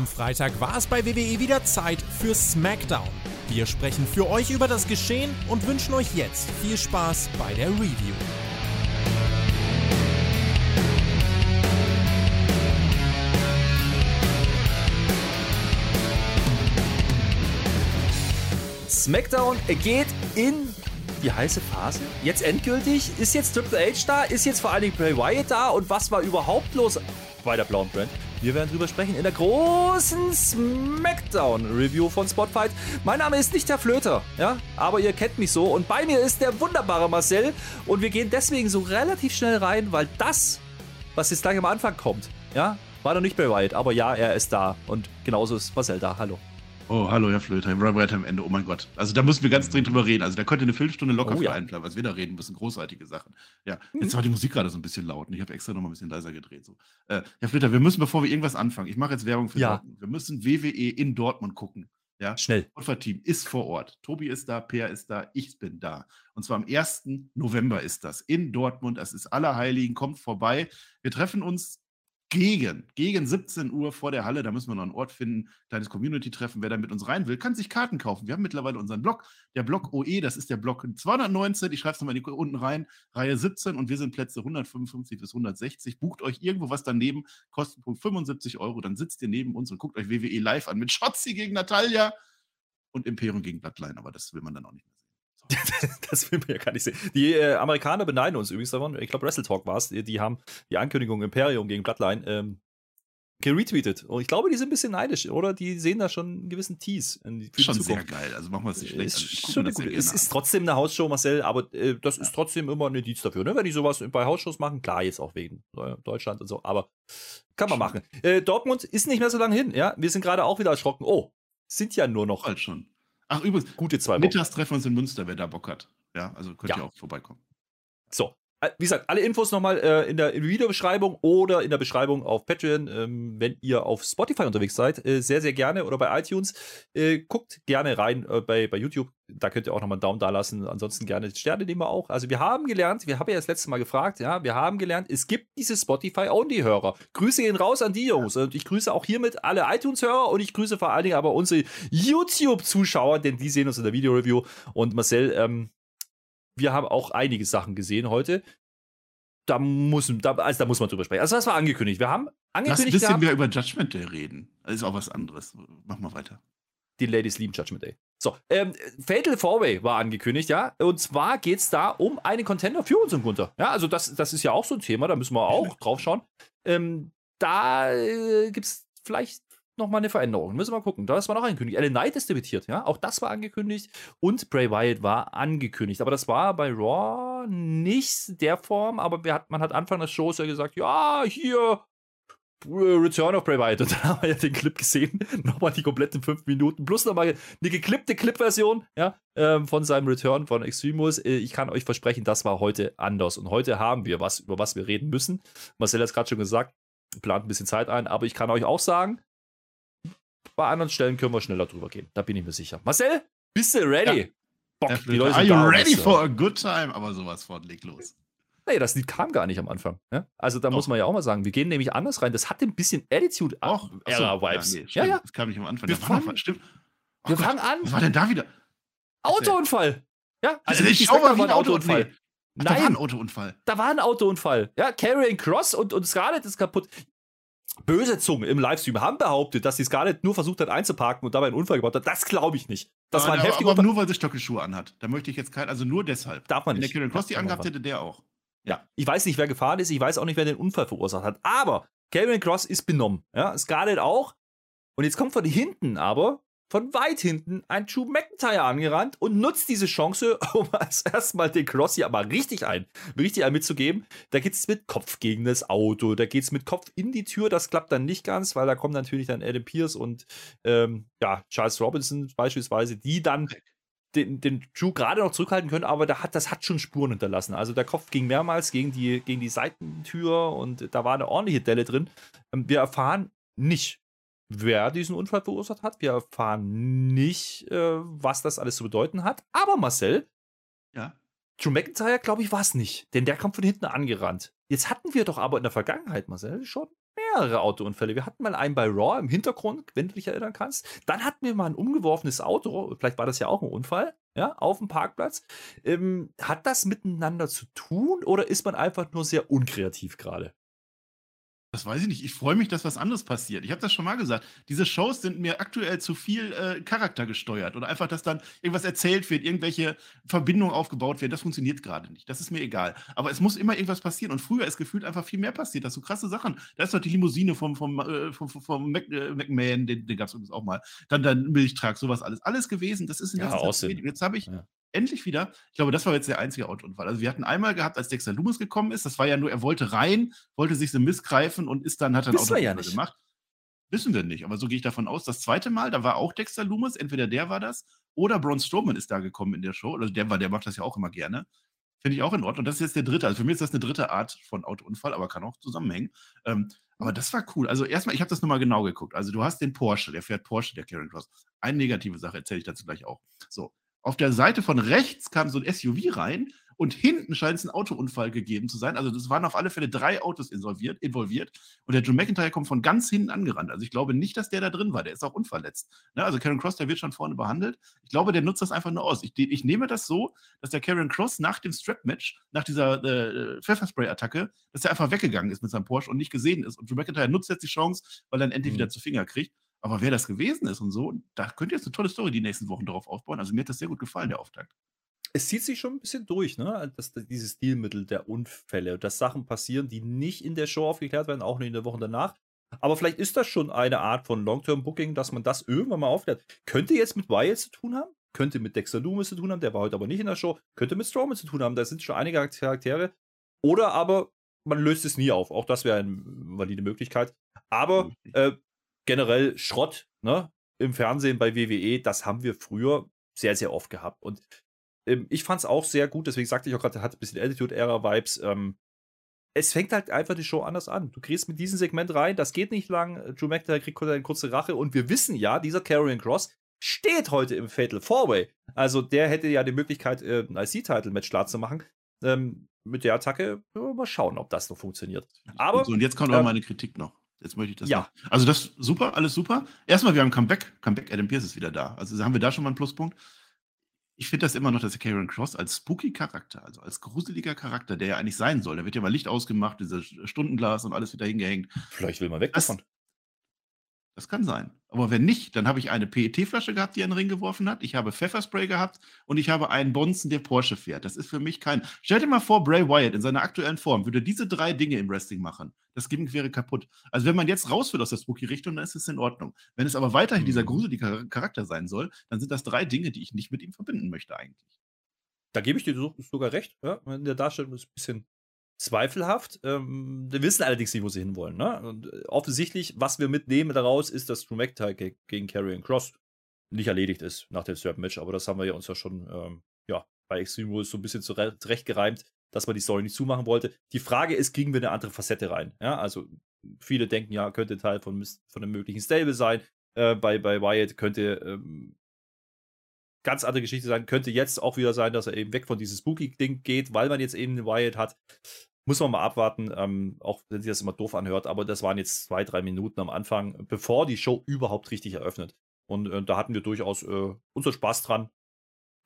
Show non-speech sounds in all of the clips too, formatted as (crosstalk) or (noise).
Am Freitag war es bei WWE wieder Zeit für SmackDown. Wir sprechen für euch über das Geschehen und wünschen euch jetzt viel Spaß bei der Review. SmackDown geht in die heiße Phase. Jetzt endgültig. Ist jetzt Triple H da? Ist jetzt vor allen Dingen Bray Wyatt da? Und was war überhaupt los bei der blauen Brand? Wir werden drüber sprechen in der großen SmackDown-Review von Spotfight. Mein Name ist nicht der Flöter, ja, aber ihr kennt mich so. Und bei mir ist der wunderbare Marcel. Und wir gehen deswegen so relativ schnell rein, weil das, was jetzt gleich am Anfang kommt, ja, war noch nicht Wyatt, aber ja, er ist da. Und genauso ist Marcel da. Hallo. Oh, hallo, Herr Flöter, Robert am Ende. Oh mein Gott. Also da müssen wir ganz dringend drüber reden. Also da könnte eine Viertelstunde locker oh, ja. einplanen, was wir da reden müssen. Großartige Sachen. Ja, jetzt war die Musik gerade so ein bisschen laut und ich habe extra noch mal ein bisschen leiser gedreht. So. Äh, Herr Flöter, wir müssen, bevor wir irgendwas anfangen, ich mache jetzt Werbung für ja. Dortmund. Wir müssen WWE in Dortmund gucken. Ja, schnell. Team ist vor Ort. Tobi ist da, Peer ist da, ich bin da. Und zwar am 1. November ist das in Dortmund. Das ist Allerheiligen. Kommt vorbei. Wir treffen uns gegen, gegen 17 Uhr vor der Halle. Da müssen wir noch einen Ort finden, kleines Community-Treffen. Wer da mit uns rein will, kann sich Karten kaufen. Wir haben mittlerweile unseren Blog, der Blog OE, das ist der Blog 219. Ich schreibe es nochmal unten rein, Reihe 17 und wir sind Plätze 155 bis 160. Bucht euch irgendwo was daneben, Kostenpunkt 75 Euro. Dann sitzt ihr neben uns und guckt euch WWE live an mit Schotzi gegen Natalia und Imperium gegen Bloodline. Aber das will man dann auch nicht mehr. (laughs) das will man ja gar nicht sehen. Die äh, Amerikaner beneiden uns übrigens davon. Ich glaube, Wrestle Talk war es. Die, die, haben die Ankündigung Imperium gegen Bloodline ähm, geretweetet. Und ich glaube, die sind ein bisschen neidisch, oder? Die sehen da schon einen gewissen Tease. In die, schon sehr geil. Also machen wir es nicht schlecht. Ist also, schon gut. Es ist trotzdem eine Hausshow, Marcel, aber äh, das ja. ist trotzdem immer ein Indiz dafür. Ne? Wenn die sowas bei Hausshows machen, klar, jetzt auch wegen äh, Deutschland und so, aber kann man machen. Äh, Dortmund ist nicht mehr so lange hin, ja. Wir sind gerade auch wieder erschrocken. Oh, sind ja nur noch. Halt schon. Ach, übrigens, gute zwei Wochen. Mittags treffen wir uns in Münster, wer da Bock hat. Ja, also könnt ja. ihr auch vorbeikommen. So, wie gesagt, alle Infos nochmal äh, in der Videobeschreibung oder in der Beschreibung auf Patreon. Ähm, wenn ihr auf Spotify unterwegs seid, äh, sehr, sehr gerne oder bei iTunes, äh, guckt gerne rein äh, bei, bei YouTube. Da könnt ihr auch nochmal einen Daumen da lassen. Ansonsten gerne Sterne nehmen wir auch. Also, wir haben gelernt, wir haben ja das letzte Mal gefragt, ja, wir haben gelernt, es gibt diese Spotify-Only-Hörer. Grüße gehen raus an die Jungs. Und ich grüße auch hiermit alle iTunes-Hörer und ich grüße vor allen Dingen aber unsere YouTube-Zuschauer, denn die sehen uns in der Video-Review. Und Marcel, ähm, wir haben auch einige Sachen gesehen heute. Da muss, da, also da muss man drüber sprechen. Also, das war angekündigt. Wir haben angekündigt. Lass ein bisschen mehr über Judgment Day reden. Das ist auch was anderes. Mach mal weiter. Die Ladies lieben Judgment Day. So, ähm, Fatal Fourway war angekündigt, ja. Und zwar geht es da um einen Contender für unseren Gunter. Ja, also das, das ist ja auch so ein Thema, da müssen wir auch drauf schauen. Ähm, da äh, gibt es vielleicht nochmal eine Veränderung. Müssen wir mal gucken. Das war noch angekündigt. Ellen Knight ist debütiert, ja. Auch das war angekündigt. Und Bray Wyatt war angekündigt. Aber das war bei Raw nicht der Form. Aber man hat Anfang des Shows ja gesagt, ja, hier, Return of Bray Wyatt. (laughs) Und dann haben wir ja den Clip gesehen. (laughs) nochmal die kompletten fünf Minuten. Plus nochmal eine geklippte Clip-Version ja, ähm, von seinem Return von Extremus. Äh, ich kann euch versprechen, das war heute anders. Und heute haben wir was, über was wir reden müssen. Marcel hat es gerade schon gesagt. Plant ein bisschen Zeit ein. Aber ich kann euch auch sagen, bei anderen Stellen können wir schneller drüber gehen. Da bin ich mir sicher. Marcel, bist du ready? Ja. Bock, die Leute Are you ready for a good time? Aber sowas von, leg los. Nee, das Lied kam gar nicht am Anfang. Ja? Also da Doch. muss man ja auch mal sagen, wir gehen nämlich anders rein. Das hat ein bisschen Attitude auch Era Vibes. Ja, nee, ja, ja, Das kam nicht am Anfang. Wir, fangen, stimmt. Oh wir Gott, fangen an. Was war denn da wieder? Autounfall. Ja, also ich schau mal wie ein Autounfall. Nee. Ach, Nein, da war ein Autounfall. Da war ein Autounfall. Ja, Carrying Cross und, und Scarlett ist kaputt böse Zungen im Livestream haben behauptet, dass die Scarlett nur versucht hat einzuparken und dabei einen Unfall gebaut hat. Das glaube ich nicht. Das aber, war ein heftiger aber nur weil sie Stöckelschuhe anhat. Da möchte ich jetzt kein, also nur deshalb. Darf man nicht. Wenn der Karen Cross die angehabt hätte, der auch. Ja, ich weiß nicht, wer gefahren ist. Ich weiß auch nicht, wer den Unfall verursacht hat. Aber Karen Cross ist benommen. Ja, Scarlett auch. Und jetzt kommt von hinten aber von weit hinten ein Drew McIntyre angerannt und nutzt diese Chance, (laughs) um als erstmal den Cross hier aber richtig ein, richtig ein mitzugeben. Da geht es mit Kopf gegen das Auto, da geht es mit Kopf in die Tür. Das klappt dann nicht ganz, weil da kommen natürlich dann Adam Pierce und ähm, ja, Charles Robinson beispielsweise, die dann den, den Drew gerade noch zurückhalten können, aber da hat, das hat schon Spuren hinterlassen. Also der Kopf ging mehrmals gegen die, gegen die Seitentür und da war eine ordentliche Delle drin. Ähm, wir erfahren nicht, wer diesen Unfall verursacht hat. Wir erfahren nicht, äh, was das alles zu bedeuten hat. Aber Marcel, ja. Drew McIntyre, glaube ich, war es nicht. Denn der kommt von hinten angerannt. Jetzt hatten wir doch aber in der Vergangenheit, Marcel, schon mehrere Autounfälle. Wir hatten mal einen bei Raw im Hintergrund, wenn du dich erinnern kannst. Dann hatten wir mal ein umgeworfenes Auto, vielleicht war das ja auch ein Unfall, ja, auf dem Parkplatz. Ähm, hat das miteinander zu tun oder ist man einfach nur sehr unkreativ gerade? Das weiß ich nicht. Ich freue mich, dass was anderes passiert. Ich habe das schon mal gesagt. Diese Shows sind mir aktuell zu viel äh, Charakter gesteuert oder einfach, dass dann irgendwas erzählt wird, irgendwelche Verbindungen aufgebaut werden. Das funktioniert gerade nicht. Das ist mir egal. Aber es muss immer irgendwas passieren. Und früher ist gefühlt einfach viel mehr passiert. Das so krasse Sachen. Da ist doch die Limousine vom, vom, äh, vom, vom Mac, äh, McMahon, den, den gab es übrigens auch mal. Dann der Milchtrag, sowas alles. Alles gewesen. Das ist in ja, Zeit Jetzt habe ich ja endlich wieder, ich glaube, das war jetzt der einzige Autounfall. Also wir hatten einmal gehabt, als Dexter Loomis gekommen ist, das war ja nur, er wollte rein, wollte sich so missgreifen und ist dann, hat dann Autounfall ja gemacht. Wissen wir nicht, aber so gehe ich davon aus. Das zweite Mal, da war auch Dexter Loomis, entweder der war das oder Braun Strowman ist da gekommen in der Show. Also der war, der macht das ja auch immer gerne. Finde ich auch in Ordnung. Und das ist jetzt der dritte. Also für mich ist das eine dritte Art von Autounfall, aber kann auch zusammenhängen. Ähm, aber das war cool. Also erstmal, ich habe das nochmal genau geguckt. Also du hast den Porsche, der fährt Porsche, der Karen Cross. Eine negative Sache erzähle ich dazu gleich auch. So, auf der Seite von rechts kam so ein SUV rein und hinten scheint es einen Autounfall gegeben zu sein. Also das waren auf alle Fälle drei Autos involviert, involviert. Und der Joe McIntyre kommt von ganz hinten angerannt. Also ich glaube nicht, dass der da drin war. Der ist auch unverletzt. Ne? Also Karen Cross, der wird schon vorne behandelt. Ich glaube, der nutzt das einfach nur aus. Ich, ich nehme das so, dass der Karen Cross nach dem Strap-Match, nach dieser äh, Pfefferspray-Attacke, dass er einfach weggegangen ist mit seinem Porsche und nicht gesehen ist. Und Joe McIntyre nutzt jetzt die Chance, weil er dann endlich mhm. wieder zu Finger kriegt. Aber wer das gewesen ist und so, da könnt ihr jetzt eine tolle Story die nächsten Wochen darauf aufbauen. Also mir hat das sehr gut gefallen, der Auftakt. Es zieht sich schon ein bisschen durch, ne? Das, dieses Stilmittel der Unfälle, dass Sachen passieren, die nicht in der Show aufgeklärt werden, auch nicht in der Woche danach. Aber vielleicht ist das schon eine Art von Long-Term-Booking, dass man das irgendwann mal aufklärt. Könnte jetzt mit Wyatt zu tun haben, könnte mit Dexter Loomis zu tun haben, der war heute aber nicht in der Show, könnte mit Strowman zu tun haben, da sind schon einige Charaktere. Oder aber man löst es nie auf. Auch das wäre eine valide Möglichkeit. Aber äh, generell Schrott ne, im Fernsehen bei WWE, das haben wir früher sehr, sehr oft gehabt. Und ähm, ich fand es auch sehr gut, deswegen sagte ich auch gerade, hat ein bisschen Attitude-Era-Vibes. Ähm, es fängt halt einfach die Show anders an. Du kriegst mit diesem Segment rein, das geht nicht lang. Drew McIntyre kriegt eine kurze Rache und wir wissen ja, dieser Karrion Cross steht heute im Fatal Four-Way. Also der hätte ja die Möglichkeit, äh, ein IC-Title-Match klar zu machen. Ähm, mit der Attacke, mal schauen, ob das noch funktioniert. Aber. So, und jetzt kommt ähm, auch meine Kritik noch. Jetzt möchte ich das. Ja. Noch. Also das super, alles super. Erstmal, wir haben Comeback. Comeback, Adam Pierce ist wieder da. Also haben wir da schon mal einen Pluspunkt. Ich finde das immer noch, dass Karen Cross als spooky Charakter, also als gruseliger Charakter, der ja eigentlich sein soll, da wird ja mal Licht ausgemacht, dieses Stundenglas und alles wieder hingehängt. Vielleicht will man weg davon. Das kann sein. Aber wenn nicht, dann habe ich eine PET-Flasche gehabt, die in den Ring geworfen hat. Ich habe Pfefferspray gehabt und ich habe einen Bonzen, der Porsche fährt. Das ist für mich kein. Stell dir mal vor, Bray Wyatt in seiner aktuellen Form würde diese drei Dinge im Wrestling machen. Das Gimmick wäre kaputt. Also, wenn man jetzt raus will aus der Spooky-Richtung, dann ist es in Ordnung. Wenn es aber weiterhin mhm. dieser gruselige Charakter sein soll, dann sind das drei Dinge, die ich nicht mit ihm verbinden möchte, eigentlich. Da gebe ich dir sogar recht. Ja? In der Darstellung ist ein bisschen zweifelhaft. Ähm, wir wissen allerdings nicht, wo sie hinwollen. Ne? Und äh, offensichtlich, was wir mitnehmen daraus, ist, dass Drew McIntyre gegen Karrion Cross nicht erledigt ist nach dem Third-Match. Aber das haben wir ja uns ja schon ähm, ja, bei Extreme Rules so ein bisschen zurechtgereimt, dass man die Story nicht zumachen wollte. Die Frage ist, kriegen wir eine andere Facette rein? Ja, also viele denken ja, könnte Teil von, von einem möglichen Stable sein. Äh, bei, bei Wyatt könnte ähm, ganz andere Geschichte sein. Könnte jetzt auch wieder sein, dass er eben weg von diesem Spooky-Ding geht, weil man jetzt eben den Wyatt hat. Muss man mal abwarten, ähm, auch wenn sich das immer doof anhört, aber das waren jetzt zwei, drei Minuten am Anfang, bevor die Show überhaupt richtig eröffnet. Und äh, da hatten wir durchaus äh, unseren Spaß dran.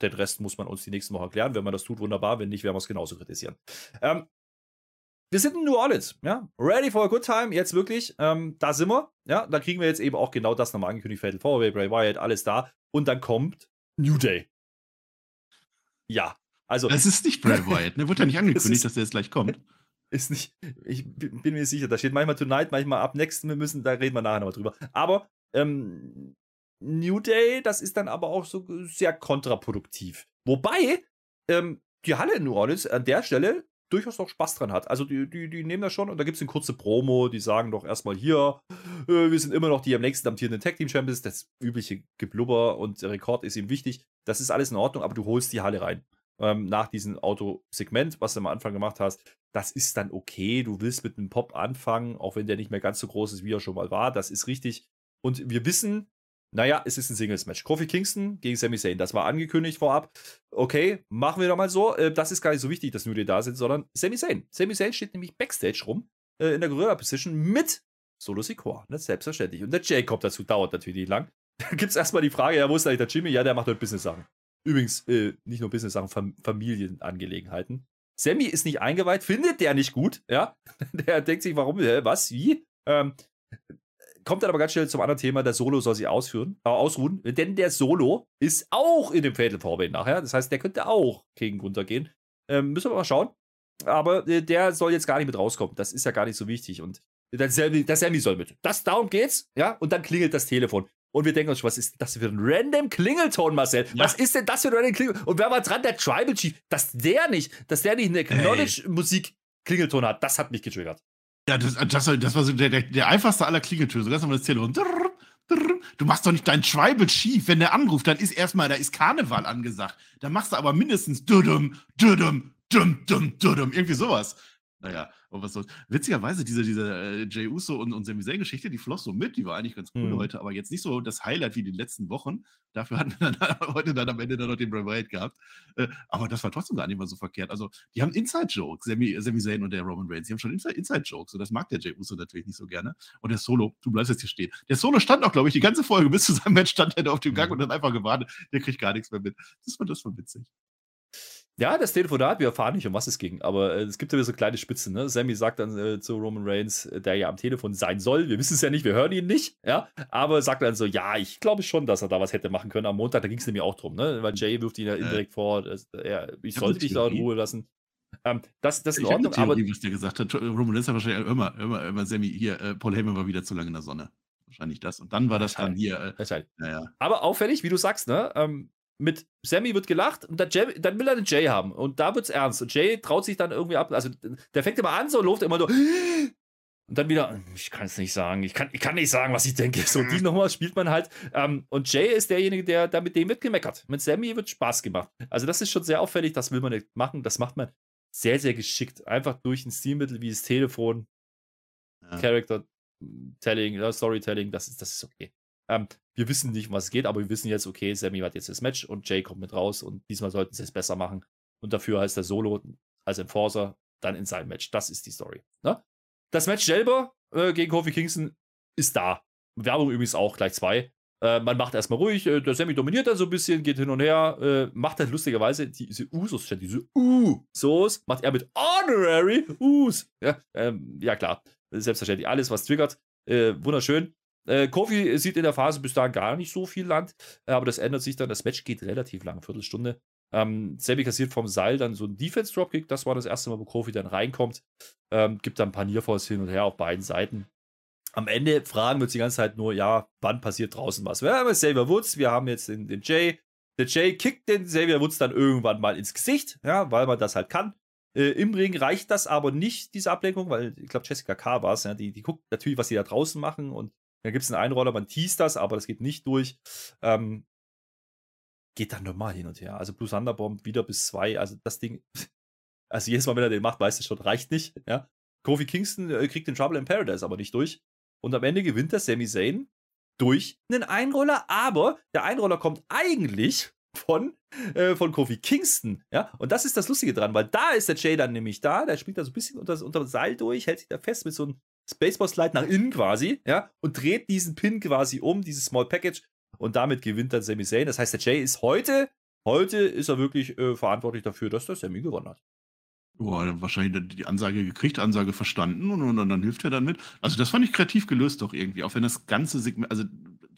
Den Rest muss man uns die nächsten Wochen erklären. Wenn man das tut, wunderbar. Wenn nicht, werden wir es genauso kritisieren. Ähm, wir sind in New Orleans, ja. Ready for a good time, jetzt wirklich. Ähm, da sind wir, ja. Da kriegen wir jetzt eben auch genau das nochmal angekündigt. Fatal Four Bray Wyatt, alles da. Und dann kommt New Day. Ja, also. Das ist nicht Bray Wyatt, ne? Wurde ja nicht (laughs) angekündigt, ist, dass der jetzt gleich kommt. (laughs) Ist nicht, ich bin mir sicher, da steht manchmal Tonight, manchmal ab next, wir müssen, da reden wir nachher noch drüber. Aber ähm, New Day, das ist dann aber auch so sehr kontraproduktiv. Wobei ähm, die Halle in New Orleans an der Stelle durchaus noch Spaß dran hat. Also die, die, die nehmen das schon und da gibt es eine kurze Promo, die sagen doch erstmal hier, äh, wir sind immer noch die am nächsten amtierenden Tag Team Champions, das übliche Geblubber und der Rekord ist ihm wichtig. Das ist alles in Ordnung, aber du holst die Halle rein ähm, nach diesem Autosegment, was du am Anfang gemacht hast, das ist dann okay. Du willst mit einem Pop anfangen, auch wenn der nicht mehr ganz so groß ist, wie er schon mal war. Das ist richtig. Und wir wissen, naja, es ist ein Singles-Match. Kofi Kingston gegen Sami Zayn. Das war angekündigt vorab. Okay, machen wir doch mal so. Äh, das ist gar nicht so wichtig, dass nur die da sind, sondern Sami Zayn. Sami Zayn steht nämlich Backstage rum, äh, in der Gorilla-Position mit Solo Sikoa, ne? selbstverständlich. Und der kommt dazu, dauert natürlich nicht lang. (laughs) Da gibt es erstmal die Frage, ja, wo ist eigentlich der Jimmy? Ja, der macht heute Business-Sachen. Übrigens, äh, nicht nur Business-Sachen, Fam Familienangelegenheiten. Sammy ist nicht eingeweiht, findet der nicht gut, ja. (laughs) Der denkt sich, warum, was, wie? Ähm, kommt dann aber ganz schnell zum anderen Thema, der Solo soll sich ausführen, äh, ausruhen, denn der Solo ist auch in dem Fatal Four nachher. Das heißt, der könnte auch gegen runtergehen. Ähm, müssen wir mal schauen. Aber äh, der soll jetzt gar nicht mit rauskommen. Das ist ja gar nicht so wichtig. Und der Sammy, der Sammy soll mit. Das, darum geht's, ja. Und dann klingelt das Telefon. Und wir denken uns, was ist das für ein random Klingelton, Marcel? Ja. Was ist denn das für ein random Klingelton? Und wer war dran? Der Tribal Chief. Dass der nicht, dass der nicht eine Acknowledge-Musik Klingelton hat, das hat mich getriggert. Ja, das, das, das war so der, der, der einfachste aller Klingeltöne. So ganz normal das Telefon. Du machst doch nicht deinen Tribal Chief, wenn der anruft, dann ist erstmal, da ist Karneval angesagt. Dann machst du aber mindestens dudum, dudum, dum, dum, dudum, irgendwie sowas. Naja, aber was soll's. Witzigerweise, diese, diese äh, Jay Uso und, und Sami Zayn-Geschichte, die floss so mit, die war eigentlich ganz cool mhm. heute, aber jetzt nicht so das Highlight wie die letzten Wochen. Dafür hatten wir dann (laughs) heute dann am Ende dann noch den Bray Wyatt gehabt. Äh, aber das war trotzdem gar nicht mal so verkehrt. Also, die haben Inside-Jokes, Sami, Sami Zayn und der Roman Reigns, die haben schon Inside-Jokes und das mag der Jay Uso natürlich nicht so gerne. Und der Solo, du bleibst jetzt hier stehen. Der Solo stand auch, glaube ich, die ganze Folge bis zu seinem Match stand er auf dem Gang mhm. und hat einfach gewartet. Der kriegt gar nichts mehr mit. Das war, das war witzig. Ja, das Telefonat, wir erfahren nicht, um was es ging, aber äh, es gibt ja so kleine Spitzen. Ne? Sammy sagt dann äh, zu Roman Reigns, äh, der ja am Telefon sein soll, wir wissen es ja nicht, wir hören ihn nicht, ja, aber sagt dann so, ja, ich glaube schon, dass er da was hätte machen können. Am Montag, da ging es nämlich auch drum, ne? weil Jay wirft ihn ja indirekt vor, dass, äh, ich sollte dich da in Ruhe lassen. Ähm, das, das ist in Ordnung, Theorie, aber. was der gesagt hat, Roman Reigns hat wahrscheinlich immer, immer, immer Sammy, hier, äh, Paul Heyman war wieder zu lange in der Sonne. Wahrscheinlich das. Und dann war das dann hier. Äh, ja. Aber auffällig, wie du sagst, ne? Ähm, mit Sammy wird gelacht und dann, Jay, dann will er den Jay haben. Und da wird es ernst. Und Jay traut sich dann irgendwie ab. Also der fängt immer an, so läuft immer so. (gasps) Und dann wieder, ich kann es nicht sagen, ich kann, ich kann nicht sagen, was ich denke. So, die nochmal spielt man halt. Ähm, und Jay ist derjenige, der da mit dem wird gemeckert. Mit Sammy wird Spaß gemacht. Also, das ist schon sehr auffällig, das will man nicht machen. Das macht man sehr, sehr geschickt. Einfach durch ein Stilmittel wie das Telefon, ja. Character Telling, Storytelling, das ist, das ist okay. Ähm, wir wissen nicht, was geht, aber wir wissen jetzt, okay, Sammy hat jetzt das Match und Jay kommt mit raus und diesmal sollten sie es besser machen. Und dafür heißt der Solo als Enforcer dann in seinem Match. Das ist die Story. Ne? Das Match selber äh, gegen Kofi Kingston ist da. Werbung übrigens auch gleich zwei. Äh, man macht erstmal ruhig, äh, der Sammy dominiert dann so ein bisschen, geht hin und her, äh, macht dann lustigerweise diese Usos, diese U-Sos, macht er mit Honorary Us. Ja, ähm, ja klar, selbstverständlich. Alles, was triggert, äh, wunderschön. Äh, Kofi sieht in der Phase bis dahin gar nicht so viel Land, äh, aber das ändert sich dann. Das Match geht relativ lang, Viertelstunde. Ähm, Sammy kassiert vom Seil dann so einen Defense-Dropkick. Das war das erste Mal, wo Kofi dann reinkommt. Ähm, gibt dann ein paar Nearfalls hin und her auf beiden Seiten. Am Ende fragen wir uns die ganze Zeit nur, ja, wann passiert draußen was? Wir haben Xavier Woods, wir haben jetzt den, den Jay. Der Jay kickt den Xavier Woods dann irgendwann mal ins Gesicht, ja, weil man das halt kann. Äh, Im Ring reicht das aber nicht, diese Ablenkung, weil ich glaube, Jessica K. war es, ja, die, die guckt natürlich, was sie da draußen machen und dann gibt es einen Einroller, man teast das, aber das geht nicht durch. Ähm, geht dann normal hin und her. Also plus Thunderbomb wieder bis zwei. Also das Ding, (laughs) also jedes Mal, wenn er den macht, weiß er schon, reicht nicht. Ja. Kofi Kingston äh, kriegt den Trouble in Paradise aber nicht durch. Und am Ende gewinnt der Sami Zayn durch einen Einroller, aber der Einroller kommt eigentlich von, äh, von Kofi Kingston. Ja, und das ist das Lustige dran, weil da ist der Jay dann nämlich da, der spielt da so ein bisschen unter, unter Seil durch, hält sich da fest mit so einem Spaceball-Slide nach innen quasi, ja, und dreht diesen Pin quasi um, dieses Small Package, und damit gewinnt dann Sami Zayn. Das heißt, der Jay ist heute, heute ist er wirklich äh, verantwortlich dafür, dass der Sami gewonnen hat. Boah, wahrscheinlich die Ansage gekriegt, Ansage verstanden und, und, und, dann hilft er dann mit. Also das fand ich kreativ gelöst doch irgendwie, auch wenn das ganze Segment, also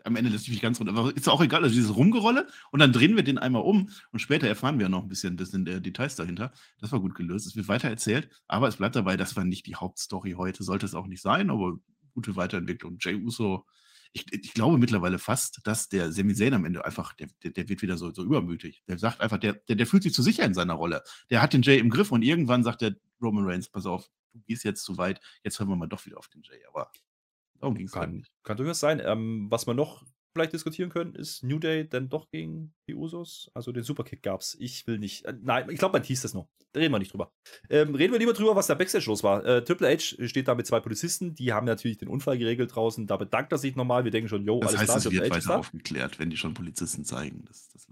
am Ende lässt sich nicht ganz runter, aber ist auch egal, also dieses Rumgerolle und dann drehen wir den einmal um und später erfahren wir noch ein bisschen, das sind äh, Details dahinter. Das war gut gelöst, es wird weiter erzählt, aber es bleibt dabei, das war nicht die Hauptstory heute, sollte es auch nicht sein, aber gute Weiterentwicklung. Jay Uso, ich, ich glaube mittlerweile fast, dass der Sami Zayn am Ende einfach, der, der, der wird wieder so, so übermütig. Der sagt einfach, der, der, der fühlt sich zu sicher in seiner Rolle. Der hat den Jay im Griff und irgendwann sagt der Roman Reigns, pass auf, du gehst jetzt zu weit, jetzt hören wir mal doch wieder auf den Jay. Aber Darum ging es halt nicht. Kann durchaus sein. Ähm, was man noch vielleicht diskutieren können, ist New Day denn doch gegen die Usos? Also den Superkick gab es. Ich will nicht. Äh, nein, ich glaube, man hieß das noch. Da reden wir nicht drüber. Ähm, reden wir lieber drüber, was da Backstage los war. Äh, Triple H steht da mit zwei Polizisten, die haben natürlich den Unfall geregelt draußen. Da bedankt er sich nochmal. Wir denken schon, yo, das alles heißt, klar. Das wird weiter aufgeklärt, wenn die schon Polizisten zeigen. Das, das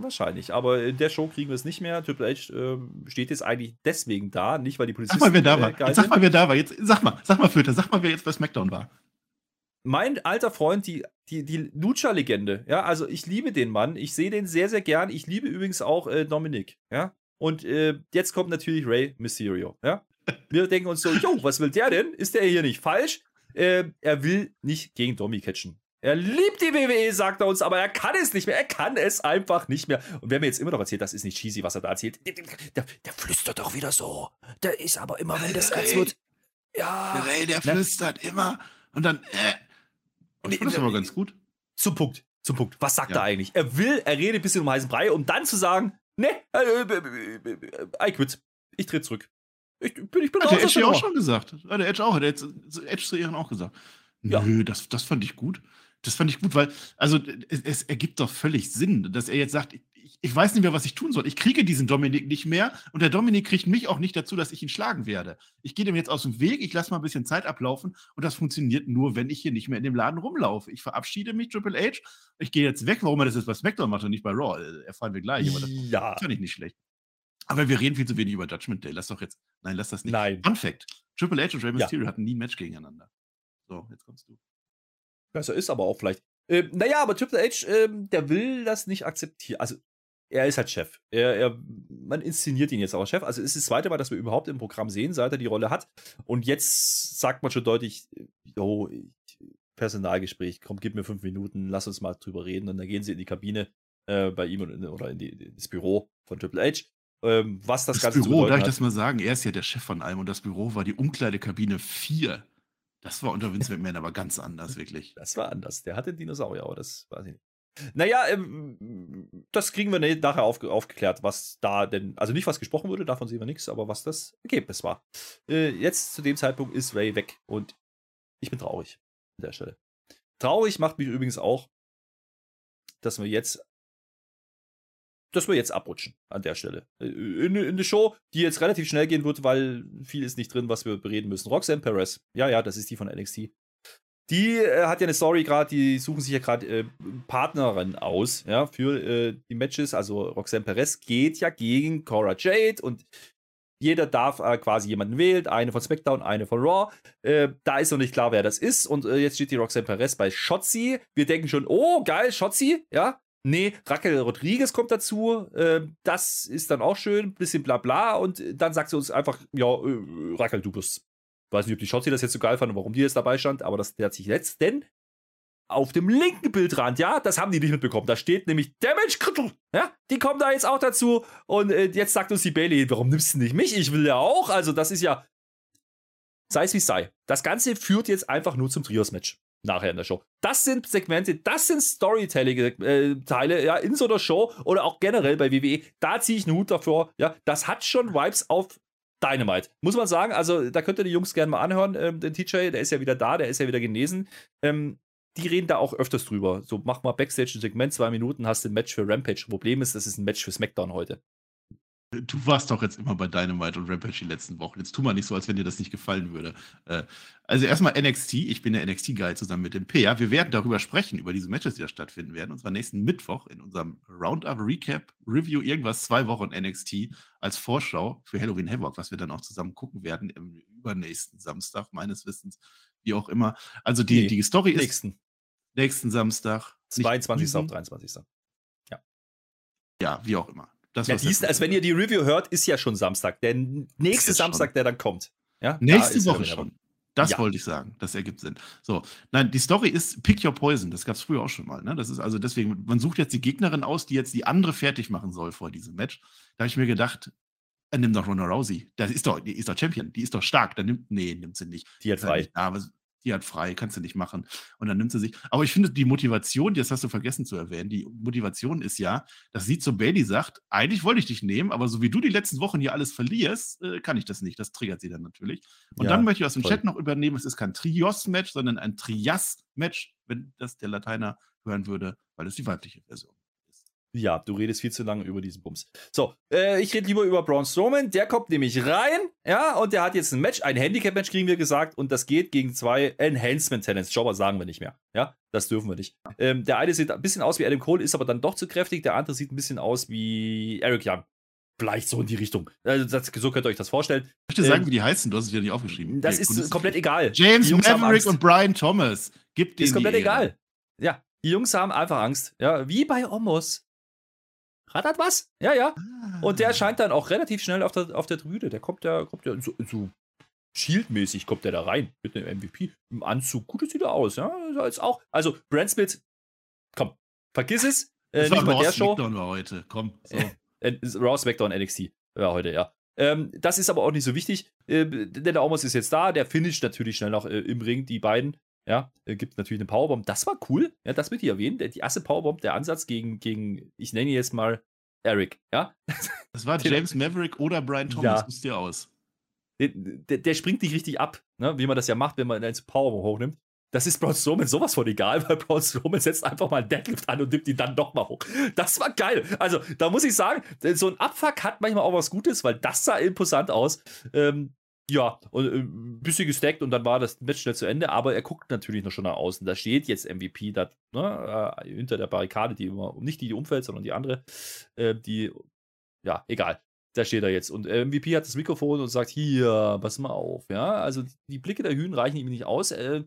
Wahrscheinlich. Aber in der Show kriegen wir es nicht mehr. Triple H äh, steht jetzt eigentlich deswegen da, nicht weil die Polizisten. Sag mal, wer da war. Äh, sag mal, wer da war. Jetzt, sag mal, sag mal, Föter, sag mal, wer jetzt bei SmackDown war. Mein alter Freund, die, die, die Lucha-Legende. Ja, also ich liebe den Mann. Ich sehe den sehr, sehr gern. Ich liebe übrigens auch äh, Dominik. Ja. Und äh, jetzt kommt natürlich Ray Mysterio. Ja. Wir denken uns so, jo, was will der denn? Ist der hier nicht falsch? Äh, er will nicht gegen Domi catchen. Er liebt die WWE, sagt er uns, aber er kann es nicht mehr. Er kann es einfach nicht mehr. Und wer mir jetzt immer noch erzählt, das ist nicht cheesy, was er da erzählt, der, der, der flüstert doch wieder so. Der ist aber immer, wenn das ernst wird. Ja. Der Ray, der flüstert immer und dann. Äh. Und ich finde das aber ganz gut. Zum Punkt. Zum Punkt. Was sagt ja. er eigentlich? Er will, er redet ein bisschen um heißen Brei, um dann zu sagen, ne, äh, äh, äh, I quit. Ich drehe zurück. Ich bin, ich bin Hat der Edge auch schon gesagt. Hat der Edge auch, hat der Edge zu Ehren auch gesagt. Ja. Nö, das, das fand ich gut. Das fand ich gut, weil, also es, es, ergibt doch völlig Sinn, dass er jetzt sagt, ich, ich, weiß nicht mehr, was ich tun soll. Ich kriege diesen Dominik nicht mehr und der Dominik kriegt mich auch nicht dazu, dass ich ihn schlagen werde. Ich gehe dem jetzt aus dem Weg, ich lasse mal ein bisschen Zeit ablaufen und das funktioniert nur, wenn ich hier nicht mehr in dem Laden rumlaufe. Ich verabschiede mich, Triple H. Ich gehe jetzt weg. Warum er das jetzt bei SmackDown macht und nicht bei Raw, äh, erfahren wir gleich. Aber das ja. fand ich nicht schlecht. Aber wir reden viel zu wenig über Judgment Day. Lass doch jetzt. Nein, lass das nicht. Nein. Fun Fact: Triple H und Rey Mysterio ja. hatten nie ein Match gegeneinander. So, jetzt kommst du. Besser ist aber auch vielleicht. Ähm, naja, aber Triple H, ähm, der will das nicht akzeptieren. Also, er ist halt Chef. Er, er, man inszeniert ihn jetzt auch als Chef. Also, es ist das zweite Mal, dass wir überhaupt im Programm sehen, seit er die Rolle hat. Und jetzt sagt man schon deutlich, oh, Personalgespräch, komm, gib mir fünf Minuten, lass uns mal drüber reden. Und dann gehen sie in die Kabine äh, bei ihm in, oder in, die, in, das Büro von Triple H. Ähm, was das, das Ganze Büro, darf ich das mal sagen? Er ist ja der Chef von allem und das Büro war die Umkleidekabine 4. Das war unter Vince McMahon aber ganz anders, wirklich. Das war anders. Der hatte Dinosaurier, aber das weiß ich nicht. Naja, ähm, das kriegen wir nachher auf, aufgeklärt, was da denn, also nicht was gesprochen wurde, davon sehen wir nichts, aber was das Ergebnis war. Äh, jetzt zu dem Zeitpunkt ist Ray weg und ich bin traurig an der Stelle. Traurig macht mich übrigens auch, dass wir jetzt dass wir jetzt abrutschen an der Stelle. Äh, in, in eine Show, die jetzt relativ schnell gehen wird, weil viel ist nicht drin, was wir bereden müssen. Roxanne Perez, ja, ja, das ist die von NXT. Die äh, hat ja eine Story gerade, die suchen sich ja gerade äh, Partnerin aus, ja, für äh, die Matches. Also Roxanne Perez geht ja gegen Cora Jade und jeder darf äh, quasi jemanden wählen, eine von SmackDown, eine von Raw. Äh, da ist noch nicht klar, wer das ist. Und äh, jetzt steht die Roxanne Perez bei Shotzi. Wir denken schon, oh, geil, Shotzi, ja. Nee, Raquel Rodriguez kommt dazu. Äh, das ist dann auch schön. Bisschen bla bla. Und dann sagt sie uns einfach: Ja, äh, Raquel, du bist. Weiß nicht, ob die Shotzi das jetzt so geil fand und warum die jetzt dabei stand, aber das klärt sich jetzt. Denn auf dem linken Bildrand, ja, das haben die nicht mitbekommen. Da steht nämlich Damage Critical. Ja, die kommen da jetzt auch dazu. Und äh, jetzt sagt uns die Bailey: Warum nimmst du nicht mich? Ich will ja auch. Also, das ist ja. Sei es wie es sei. Das Ganze führt jetzt einfach nur zum Trios-Match nachher in der Show. Das sind Segmente, das sind Storytelling-Teile, äh, ja, in so einer Show oder auch generell bei WWE. Da ziehe ich einen Hut davor, ja. Das hat schon Vibes auf Dynamite. Muss man sagen, also da könnt ihr die Jungs gerne mal anhören. Ähm, den TJ, der ist ja wieder da, der ist ja wieder genesen. Ähm, die reden da auch öfters drüber. So, mach mal Backstage ein Segment, zwei Minuten, hast ein Match für Rampage. Problem ist, das ist ein Match für SmackDown heute. Du warst doch jetzt immer bei Dynamite und Rampage die letzten Wochen. Jetzt tu mal nicht so, als wenn dir das nicht gefallen würde. Äh, also erstmal NXT. Ich bin der NXT-Guy zusammen mit dem Peer. Wir werden darüber sprechen, über diese Matches, die da stattfinden werden. Und zwar nächsten Mittwoch in unserem Roundup Recap Review irgendwas zwei Wochen NXT als Vorschau für Halloween Havoc, was wir dann auch zusammen gucken werden im übernächsten Samstag, meines Wissens, wie auch immer. Also die, nee, die Story ist. Nächsten. Nächsten Samstag. 22. auf 23. Ja. Ja, wie auch immer. Das, ja, dies, also wenn ihr die Review hört, ist ja schon Samstag. Der nächste Samstag, schon. der dann kommt. Ja? Nächste Woche schon. Das ja. wollte ich sagen. Das ergibt Sinn. So, nein, die Story ist Pick Your Poison. Das gab es früher auch schon mal. Ne? Das ist also deswegen, man sucht jetzt die Gegnerin aus, die jetzt die andere fertig machen soll vor diesem Match. Da habe ich mir gedacht, äh, nimm doch Ronda Rousey. Das ist doch, die ist doch Champion, die ist doch stark. Dann nimmt, nee, nimmt sie nicht. Die hat frei. Ja, aber die hat frei, kannst du nicht machen. Und dann nimmt sie sich. Aber ich finde, die Motivation, das hast du vergessen zu erwähnen, die Motivation ist ja, dass sie zu Bailey sagt, eigentlich wollte ich dich nehmen, aber so wie du die letzten Wochen hier alles verlierst, äh, kann ich das nicht. Das triggert sie dann natürlich. Und ja, dann möchte ich aus dem voll. Chat noch übernehmen, es ist kein Trios-Match, sondern ein Trias-Match, wenn das der Lateiner hören würde, weil es die weibliche Version ja, du redest viel zu lange über diesen Bums. So, äh, ich rede lieber über Braun Strowman. Der kommt nämlich rein, ja, und der hat jetzt ein Match, ein Handicap-Match, kriegen wir gesagt, und das geht gegen zwei Enhancement-Talents. Jobber sagen wir nicht mehr, ja, das dürfen wir nicht. Ähm, der eine sieht ein bisschen aus wie Adam Cole, ist aber dann doch zu kräftig. Der andere sieht ein bisschen aus wie Eric Young. Vielleicht so in die Richtung. Also das, so könnt ihr euch das vorstellen. Ich möchte sagen, Ähm, wie die heißen, du hast es ja nicht aufgeschrieben. Das Okay, ist komplett egal. James Maverick und Brian Thomas. Gib denen Ist komplett egal. Ja, die Jungs haben einfach Angst. Ja, wie bei Omos. Rattert was? Ja, ja. Ah. Und der scheint dann auch relativ schnell auf der, auf der Tribüne. Der kommt ja, kommt ja so, so Shield-mäßig kommt der da rein mit einem MVP. Im Anzug. Gut sieht er aus, ja. Ist auch. Also, Brand Smith, komm, vergiss es. Äh, war nicht bei Raw der Show. Smackdown war heute. Komm, so. Äh, Äh, Raw, SmackDown, NXT. Ja, heute, ja. Ähm, das ist aber auch nicht so wichtig, äh, denn der Omos ist jetzt da, der finisht natürlich schnell noch äh, im Ring, die beiden. Ja, äh, gibt natürlich eine Powerbomb. Das war cool, ja, das wird hier erwähnt. Der- Die erste Powerbomb, der Ansatz gegen, gegen ich nenne ihn jetzt mal Eric, ja. (laughs) Das war James Maverick oder Brian Thomas, Ja. suchst dir aus. Der, der, der springt nicht richtig ab, ne? wie man das ja macht, wenn man eine Powerbomb hochnimmt. Das ist Braun Strowman sowas von egal, (laughs) weil Braun Strowman setzt einfach mal einen Deadlift an und nimmt ihn dann nochmal hoch. Das war geil. Also, da muss ich sagen, so ein Abfuck hat manchmal auch was Gutes, weil das sah imposant aus. Ähm, ja, und äh, ein bisschen gesteckt und dann war das Match schnell zu Ende, aber er guckt natürlich noch schon nach außen. Da steht jetzt MVP da, ne, äh, hinter der Barrikade, die immer, nicht die, die umfällt, sondern die andere, äh, die, ja, egal. Da steht er jetzt. Und äh, MVP hat das Mikrofon und sagt: Hier, pass mal auf. Ja, also die Blicke der Hühn reichen ihm nicht aus. Äh,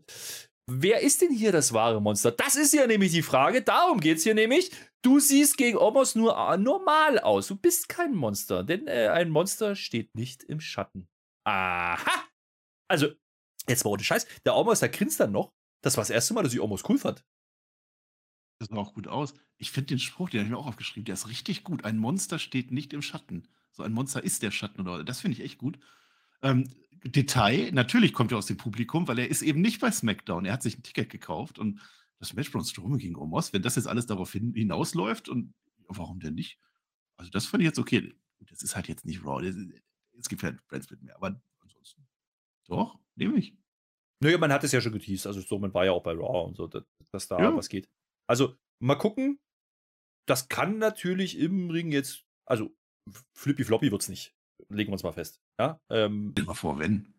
wer ist denn hier das wahre Monster? Das ist ja nämlich die Frage. Darum geht es hier nämlich. Du siehst gegen Omos nur äh, normal aus. Du bist kein Monster, denn äh, ein Monster steht nicht im Schatten. Aha! Also, jetzt mal ohne Scheiß. Der Omos, der grinst dann noch. Das war das erste Mal, dass ich Omos cool fand. Das sah auch gut aus. Ich finde den Spruch, den habe ich mir auch aufgeschrieben, der ist richtig gut. Ein Monster steht nicht im Schatten. So ein Monster ist der Schatten oder das finde ich echt gut. Ähm, Detail, natürlich kommt er aus dem Publikum, weil er ist eben nicht bei SmackDown. Er hat sich ein Ticket gekauft und das Match Braun Strowman gegen Omos, wenn das jetzt alles darauf hin, hinausläuft und warum denn nicht? Also das fand ich jetzt okay. Das ist halt jetzt nicht Raw. Es gibt halt Brand Split mehr, aber ansonsten doch, nehme ich. Naja, man hat es ja schon geteased. Also, so, man war ja auch bei Raw und so, dass, dass da Ja. was geht. Also, mal gucken. Das kann natürlich im Ring jetzt, also, Flippy Floppy wird es nicht. Legen wir uns mal fest. Ja, ähm, mal vor, wenn.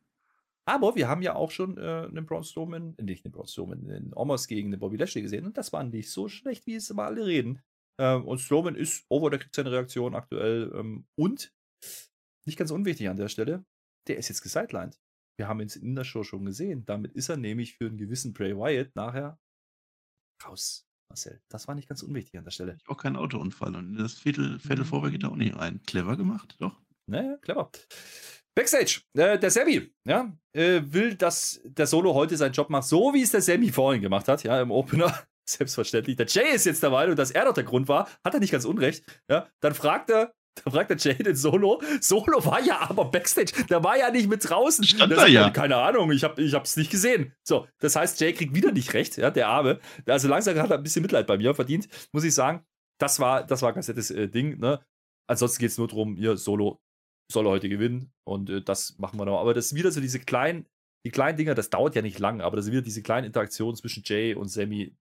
aber wir haben ja auch schon äh, einen Braun Strowman, äh, nicht einen Braun Strowman, einen Omos gegen den Bobby Lashley gesehen und das war nicht so schlecht, wie es immer alle reden. Ähm, und Strowman ist over, der kriegt seine Reaktion aktuell ähm, und nicht ganz unwichtig an der Stelle, der ist jetzt gesidelined. Wir haben ihn in der Show schon gesehen. Damit ist er nämlich für einen gewissen Bray Wyatt nachher raus, Marcel. Das war nicht ganz unwichtig an der Stelle. Auch kein Autounfall und das Viertel, Viertel vorher geht er auch nicht rein. Clever gemacht, doch. Naja, clever. Backstage, äh, der Sammy, ja, äh, will, dass der Solo heute seinen Job macht, so wie es der Sammy vorhin gemacht hat, ja, im Opener. (laughs) Selbstverständlich. Der Jay ist jetzt der Meinung, dass er doch der Grund war. Hat er nicht ganz unrecht. Ja, dann fragt er, dann fragt der Jay den Solo. Solo war ja aber Backstage. Der war ja nicht mit draußen. Stand da ja. Keine Ahnung, ich habe ich hab's nicht gesehen. So, das heißt, Jay kriegt wieder nicht recht, ja, der Arme. Also langsam hat er ein bisschen Mitleid bei mir verdient, muss ich sagen. Das war, das war ein ganz nettes äh, Ding, ne? Ansonsten geht es nur darum, hier, Solo soll heute gewinnen und äh, das machen wir noch. Aber das ist wieder so diese kleinen, die kleinen Dinger, das dauert ja nicht lang, aber das sind wieder diese kleinen Interaktionen zwischen Jay und Sammy.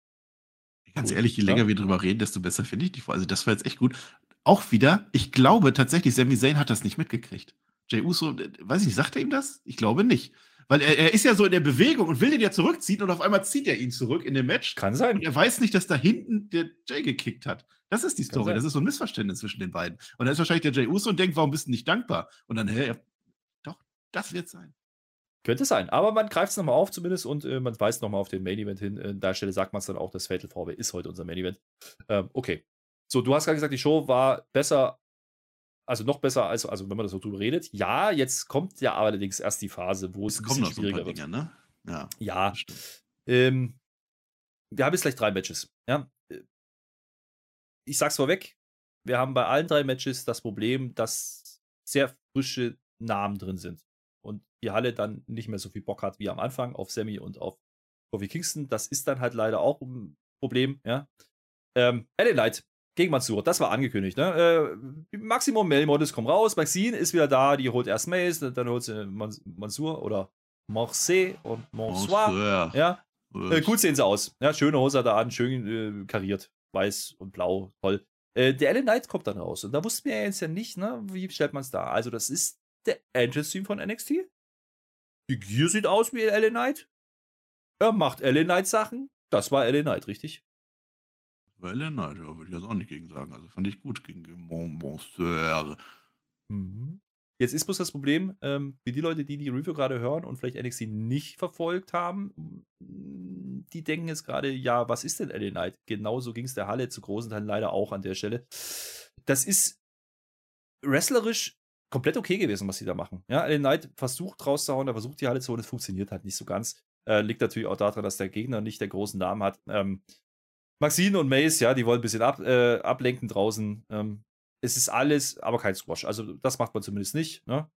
Ganz Cool, ehrlich, je ja. länger wir drüber reden, desto besser finde ich die. Also das war jetzt echt gut. Auch wieder, ich glaube tatsächlich, Sami Zayn hat das nicht mitgekriegt. Jay Uso, äh, weiß ich nicht, sagt er ihm das? Ich glaube nicht. Weil er, er ist ja so in der Bewegung und will den ja zurückziehen und auf einmal zieht er ihn zurück in dem Match. Kann sein. Und er weiß nicht, dass da hinten der Jay gekickt hat. Das ist die Kann Story. sein. Das ist so ein Missverständnis zwischen den beiden. Und dann ist wahrscheinlich der Jay Uso und denkt, warum bist du nicht dankbar? Und dann, hä, doch, das wird sein. Könnte sein. Aber man greift es nochmal auf zumindest und äh, man weist nochmal auf den Main Event hin. Äh, an der Stelle sagt man es dann auch, das Fatal VW ist heute unser Main Event. Ähm, okay. So, du hast gerade gesagt, die Show war besser, also noch besser, als, also wenn man das so drüber redet. Ja, jetzt kommt ja allerdings erst die Phase, wo es Es ein bisschen noch so ein schwieriger wird. Dinge, ne? Ja, Ja. Ähm, wir haben jetzt gleich drei Matches. Ja. Ich sag's vorweg, wir haben bei allen drei Matches das Problem, dass sehr frische Namen drin sind. Und die Halle dann nicht mehr so viel Bock hat wie am Anfang auf Sammy und auf Kofi Kingston. Das ist dann halt leider auch ein Problem, ja. Ähm, LA Knight gegen Mansur, das war angekündigt, ne? Äh, Maximum Male Models kommen raus, Maxine ist wieder da, die holt erst Mace, dann holt sie Mans- Mansur oder Marseille und. Bonsoir. Ja, Gut. äh, gut sehen sie aus. Ja, schöne Hose er an, schön äh, kariert. Weiß und blau, toll. Äh, der Ellen Knight kommt dann raus. Und da wussten wir jetzt ja nicht, ne, wie stellt man es da? Also, das ist der Entrance-Team von NXT. Die Gear sieht aus wie Ellen Knight. Er macht Ellen Knight Sachen. Das war Ellen Knight, richtig? Weil er, nein, da würde ich jetzt auch nicht gegen sagen. Also fand ich gut gegen Mon Bonsoir. Mhm. Jetzt ist bloß das Problem, ähm, für die Leute, die die Review gerade hören und vielleicht NXT nicht verfolgt haben, mm, die denken jetzt gerade, ja, was ist denn LA Knight? Genauso ging es der Halle zu großen Teilen leider auch an der Stelle. Das ist wrestlerisch komplett okay gewesen, was sie da machen. Ja, LA Knight versucht rauszuhauen, er versucht die Halle zu holen, es funktioniert halt nicht so ganz. Äh, liegt natürlich auch daran, dass der Gegner nicht der großen Namen hat. Ähm, Maxine und Mace, ja, die wollen ein bisschen ab, äh, ablenken draußen. Ähm, es ist alles, aber kein Squash. Also das macht man zumindest nicht. Ne?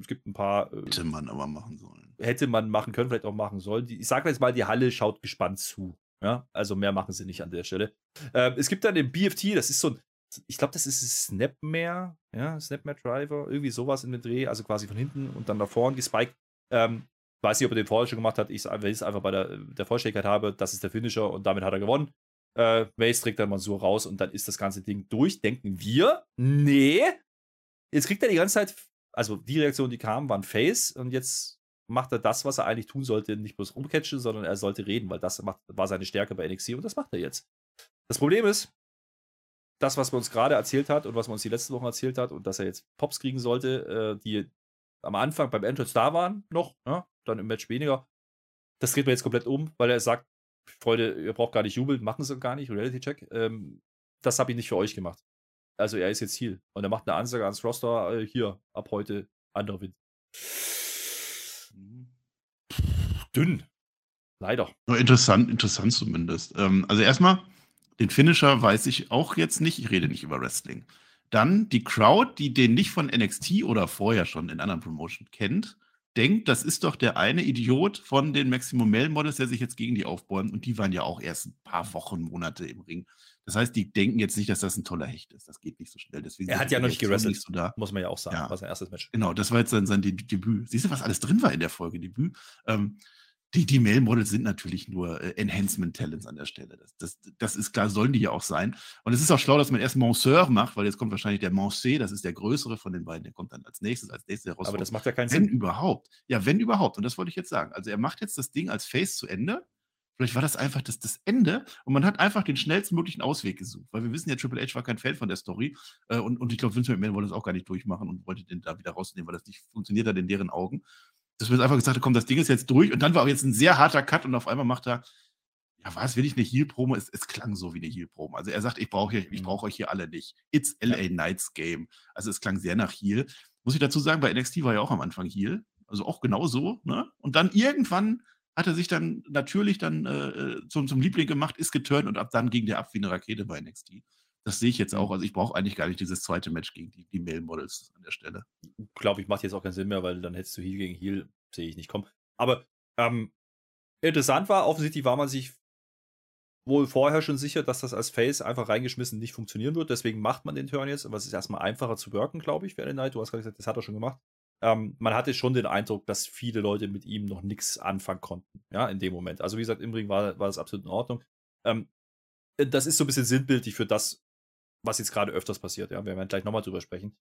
Es gibt ein paar. Äh, hätte man aber machen sollen. Hätte man machen können, vielleicht auch machen sollen. Die, ich sage jetzt mal, die Halle schaut gespannt zu. Ja? Also mehr machen sie nicht an der Stelle. Ähm, es gibt dann den BFT, das ist so ein, ich glaube, das ist Snapmare, ja, Snapmare Driver, irgendwie sowas in den Dreh, also quasi von hinten und dann da vorne gespiked. Ähm, weiß nicht, ob er den vorher schon gemacht hat. Ich, ich es einfach bei der, der Vollständigkeit habe, das ist der Finisher und damit hat er gewonnen. Äh, Mace trägt dann Mansur raus und dann ist das ganze Ding durch. Denken wir, nee, jetzt kriegt er die ganze Zeit, also die Reaktionen, die kamen, waren Face und jetzt macht er das, was er eigentlich tun sollte, nicht bloß rumcatchen, sondern er sollte reden, weil das macht, war seine Stärke bei NXT und das macht er jetzt. Das Problem ist, das, was man uns gerade erzählt hat und was man uns die letzten Wochen erzählt hat und dass er jetzt Pops kriegen sollte, äh, die am Anfang beim Entrance da waren noch, ja, dann im Match weniger, das dreht man jetzt komplett um, weil er sagt, Freunde, ihr braucht gar nicht jubeln, machen sie gar nicht, Reality-Check. Ähm, das habe ich nicht für euch gemacht. Also er ist jetzt Heal. Und er macht eine Ansage ans Roster, äh, hier, ab heute anderer Wind. Dünn. Leider. Interessant, interessant zumindest. Ähm, also erstmal, den Finisher weiß ich auch jetzt nicht. Ich rede nicht über Wrestling. Dann die Crowd, die den nicht von NXT oder vorher schon in anderen Promotion kennt, denkt, das ist doch der eine Idiot von den Maximum Male Models, der sich jetzt gegen die aufbäumt. Und die waren ja auch erst ein paar Wochen, Monate im Ring. Das heißt, die denken jetzt nicht, dass das ein toller Hecht ist. Das geht nicht so schnell. Deswegen er hat ja noch nicht gerasselt, so da. muss man ja auch sagen. Ja. War sein erstes Match. Genau, das war jetzt sein, sein Debüt. Siehst du, was alles drin war in der Folge Debüt? Ähm, die, die Male-Models sind natürlich nur äh, Enhancement-Talents an der Stelle. Das, das, das ist klar, sollen die ja auch sein. Und es ist auch schlau, dass man erst Monsieur macht, weil jetzt kommt wahrscheinlich der Mancé, das ist der größere von den beiden, der kommt dann als nächstes, als nächstes heraus. Aber das macht ja keinen Sinn. Wenn überhaupt. Ja, wenn überhaupt. Und das wollte ich jetzt sagen. Also er macht jetzt das Ding als Face zu Ende. Vielleicht war das einfach das, das Ende und man hat einfach den schnellstmöglichen Ausweg gesucht, weil wir wissen ja, Triple H war kein Fan von der Story äh, und, und ich glaube, Vince McMahon wollte das auch gar nicht durchmachen und wollte den da wieder rausnehmen, weil das nicht funktioniert hat in deren Augen dass wir einfach gesagt haben, komm, das Ding ist jetzt durch. Und dann war auch jetzt ein sehr harter Cut und auf einmal macht er, ja, was, will ich eine Heal-Promo? Es, es, klang so wie eine Heal-Promo. Also er sagt, ich brauche ich mhm. brauch euch hier alle nicht. It's LA. Knights Game. Also es klang sehr nach Heal. Muss ich dazu sagen, bei NXT war ja auch am Anfang Heal. Also auch genau so. Ne? Und dann irgendwann hat er sich dann natürlich dann äh, äh zum, zum Liebling gemacht, ist geturnt und ab dann ging der ab wie eine Rakete bei NXT. Das sehe ich jetzt auch. Mhm. Also ich brauche eigentlich gar nicht dieses zweite Match gegen die, die Male Models an der Stelle. Glaube ich, macht jetzt auch keinen Sinn mehr, weil dann hättest du Heal gegen Heal, sehe ich nicht kommen. Aber ähm, interessant war, offensichtlich war man sich wohl vorher schon sicher, dass das als Face einfach reingeschmissen nicht funktionieren wird. Deswegen macht man den Turn jetzt. Aber es ist erstmal einfacher zu worken, glaube ich, für den Knight. Du hast gerade gesagt, das hat er schon gemacht. Ähm, man hatte schon den Eindruck, dass viele Leute mit ihm noch nichts anfangen konnten, ja, in dem Moment. Also, wie gesagt, im Ring war, war das absolut in Ordnung. Ähm, das ist so ein bisschen sinnbildlich für das, was jetzt gerade öfters passiert. Ja, wir werden gleich nochmal drüber sprechen.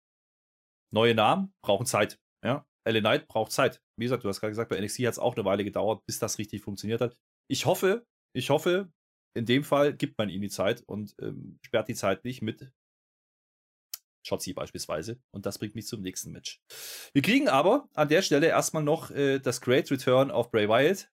Neue Namen brauchen Zeit. Ja, LA Knight braucht Zeit. Wie gesagt, du hast gerade gesagt, bei NXT hat es auch eine Weile gedauert, bis das richtig funktioniert hat. Ich hoffe, ich hoffe, in dem Fall gibt man ihm die Zeit und ähm, sperrt die Zeit nicht mit Shotzi beispielsweise. Und das bringt mich zum nächsten Match. Wir kriegen aber an der Stelle erstmal noch äh, das Great Return of Bray Wyatt.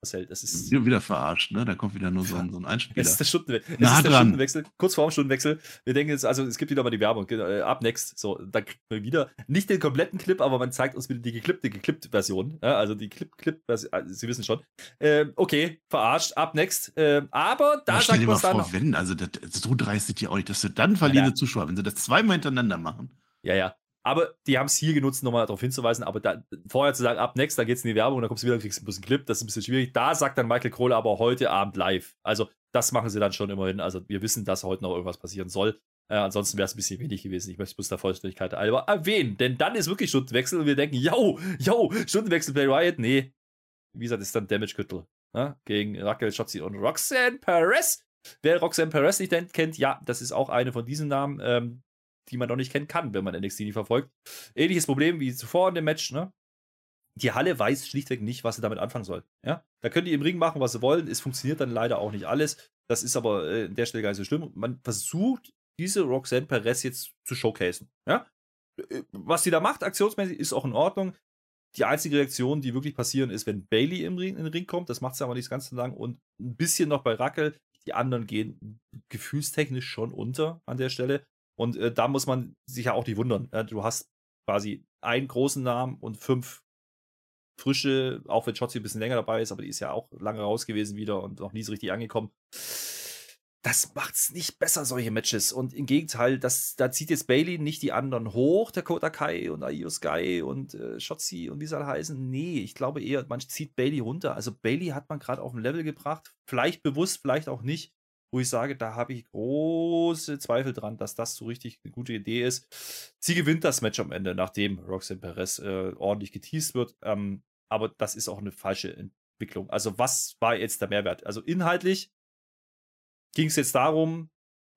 Marcel, das ist. Wieder verarscht, ne? Da kommt wieder nur so ein, so ein (laughs) Einspieler. Es ist der Stundenwechsel. Nah es ist der dran. Stundenwechsel, kurz vor dem Stundenwechsel. Wir denken jetzt, also es gibt wieder mal die Werbung. Äh, up next. So, da kriegt man wieder nicht den kompletten Clip, aber man zeigt uns wieder die geklippte, geklippte Version. Ja, also die Clip-Clip-Version. Also, Sie wissen schon. Ähm, okay, verarscht, up next. Ähm, aber da ja, sagt man es dann. Vor, wenn, also das, so dreist sind die auch nicht, dass du dann verlieren ja, Zuschauer, wenn sie das zweimal hintereinander machen. Ja, ja. Aber die haben es hier genutzt, nochmal darauf hinzuweisen. Aber da, vorher zu sagen, ab next, da geht's in die Werbung und dann kommst du wieder, kriegst ein bisschen Clip, das ist ein bisschen schwierig. Da sagt dann Michael Kroll aber heute Abend live. Also, das machen sie dann schon immerhin. Also, wir wissen, dass heute noch irgendwas passieren soll. Äh, ansonsten wäre es ein bisschen wenig gewesen. Ich möchte es bloß der Vollständigkeit halber erwähnen. Denn dann ist wirklich Stundenwechsel und wir denken, yo, yo, Stundenwechsel Play Riot. Nee. Wie gesagt, ist dann Damage Gürtel. Ne? Gegen Raquel Schotzi und Roxanne Perez. Wer Roxanne Perez nicht kennt, ja, das ist auch eine von diesen Namen. Ähm, die man noch nicht kennen kann, wenn man NXT nicht verfolgt. Ähnliches Problem wie zuvor in dem Match, ne? Die Halle weiß schlichtweg nicht, was sie damit anfangen soll. Ja? Da können die im Ring machen, was sie wollen. Es funktioniert dann leider auch nicht alles. Das ist aber äh, an der Stelle gar nicht so schlimm. Man versucht diese Roxanne Perez jetzt zu showcasen. Ja? Äh, was sie da macht, aktionsmäßig, ist auch in Ordnung. Die einzige Reaktion, die wirklich passieren, ist, wenn Bailey im Ring, in den Ring kommt. Das macht sie aber nicht ganz so lang. Und ein bisschen noch bei Rackel. Die anderen gehen gefühlstechnisch schon unter an der Stelle. Und äh, da muss man sich ja auch nicht wundern. Ja, du hast quasi einen großen Namen und fünf frische, auch wenn Schotzi ein bisschen länger dabei ist, aber die ist ja auch lange raus gewesen wieder und noch nie so richtig angekommen das macht's nicht besser, solche Matches. Und im Gegenteil, das, da zieht jetzt Bailey nicht die anderen hoch, der Kota Kai und Ayo Sky und äh, Shotzi und wie soll heißen. Nee, ich glaube eher, man zieht Bailey runter. Also Bailey hat man gerade auf ein Level gebracht, vielleicht bewusst, vielleicht auch nicht, wo ich sage, da habe ich große Zweifel dran, dass das so richtig eine gute Idee ist. Sie gewinnt das Match am Ende, nachdem Roxanne Perez äh, ordentlich geteased wird. Ähm, aber das ist auch eine falsche Entwicklung. Also was war jetzt der Mehrwert? Also inhaltlich Ging es jetzt darum,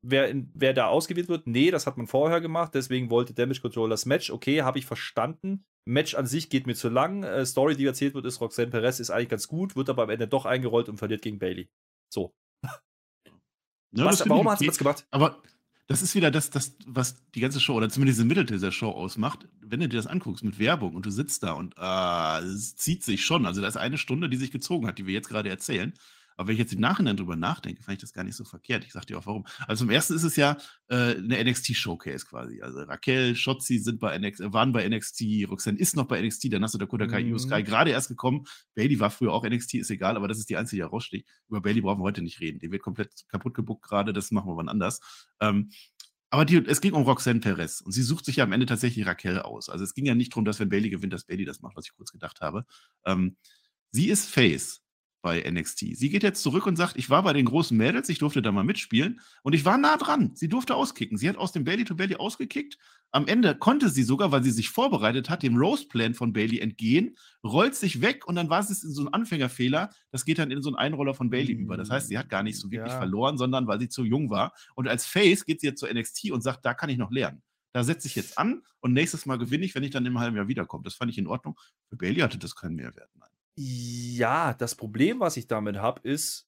wer, in, wer da ausgewählt wird? Nee, das hat man vorher gemacht, deswegen wollte Damage Control das Match. Okay, habe ich verstanden. Match an sich geht mir zu lang. Äh, Story, die erzählt wird, ist Roxanne Perez, ist eigentlich ganz gut, wird aber am Ende doch eingerollt und verliert gegen Bailey. So. Ja, was, warum hat sie das gemacht? Aber das ist wieder das, das, was die ganze Show oder zumindest diese Mitte dieser Show ausmacht. Wenn du dir das anguckst mit Werbung und du sitzt da und äh, es zieht sich schon. Also, da ist eine Stunde, die sich gezogen hat, die wir jetzt gerade erzählen. Aber wenn ich jetzt im Nachhinein drüber nachdenke, fand ich das gar nicht so verkehrt. Ich sag dir auch warum. Also zum ersten ist es ja äh, eine NXT-Showcase quasi. Also Raquel, Shotzi sind bei NXT, äh, waren bei NXT, Roxanne ist noch bei NXT, dann hast du Dakota Kai, mhm. Sky gerade erst gekommen. Bailey war früher auch NXT, ist egal, aber das ist die einzige, die heraussticht. Über Bailey brauchen wir heute nicht reden. Die wird komplett kaputt gebuckt gerade, das machen wir wann anders. Ähm, aber die, es ging um Roxanne Perez und sie sucht sich ja am Ende tatsächlich Raquel aus. Also es ging ja nicht darum, dass wenn Bailey gewinnt, dass Bailey das macht, was ich kurz gedacht habe. Ähm, sie ist Face bei NXT. Sie geht jetzt zurück und sagt, ich war bei den großen Mädels, ich durfte da mal mitspielen und ich war nah dran. Sie durfte auskicken. Sie hat aus dem Bailey to Bailey ausgekickt. Am Ende konnte sie sogar, weil sie sich vorbereitet hat, dem Rose-Plan von Bailey entgehen, rollt sich weg und dann war es in so ein Anfängerfehler. Das geht dann in so einen Einroller von Bailey über. Das heißt, sie hat gar nicht so wirklich ja. verloren, sondern weil sie zu jung war. Und als Face geht sie jetzt zur NXT und sagt, da kann ich noch lernen. Da setze ich jetzt an und nächstes Mal gewinne ich, wenn ich dann im halben Jahr wiederkomme. Das fand ich in Ordnung. Für Bailey hatte das keinen Mehrwert. Nein. Ja, das Problem, was ich damit habe, ist,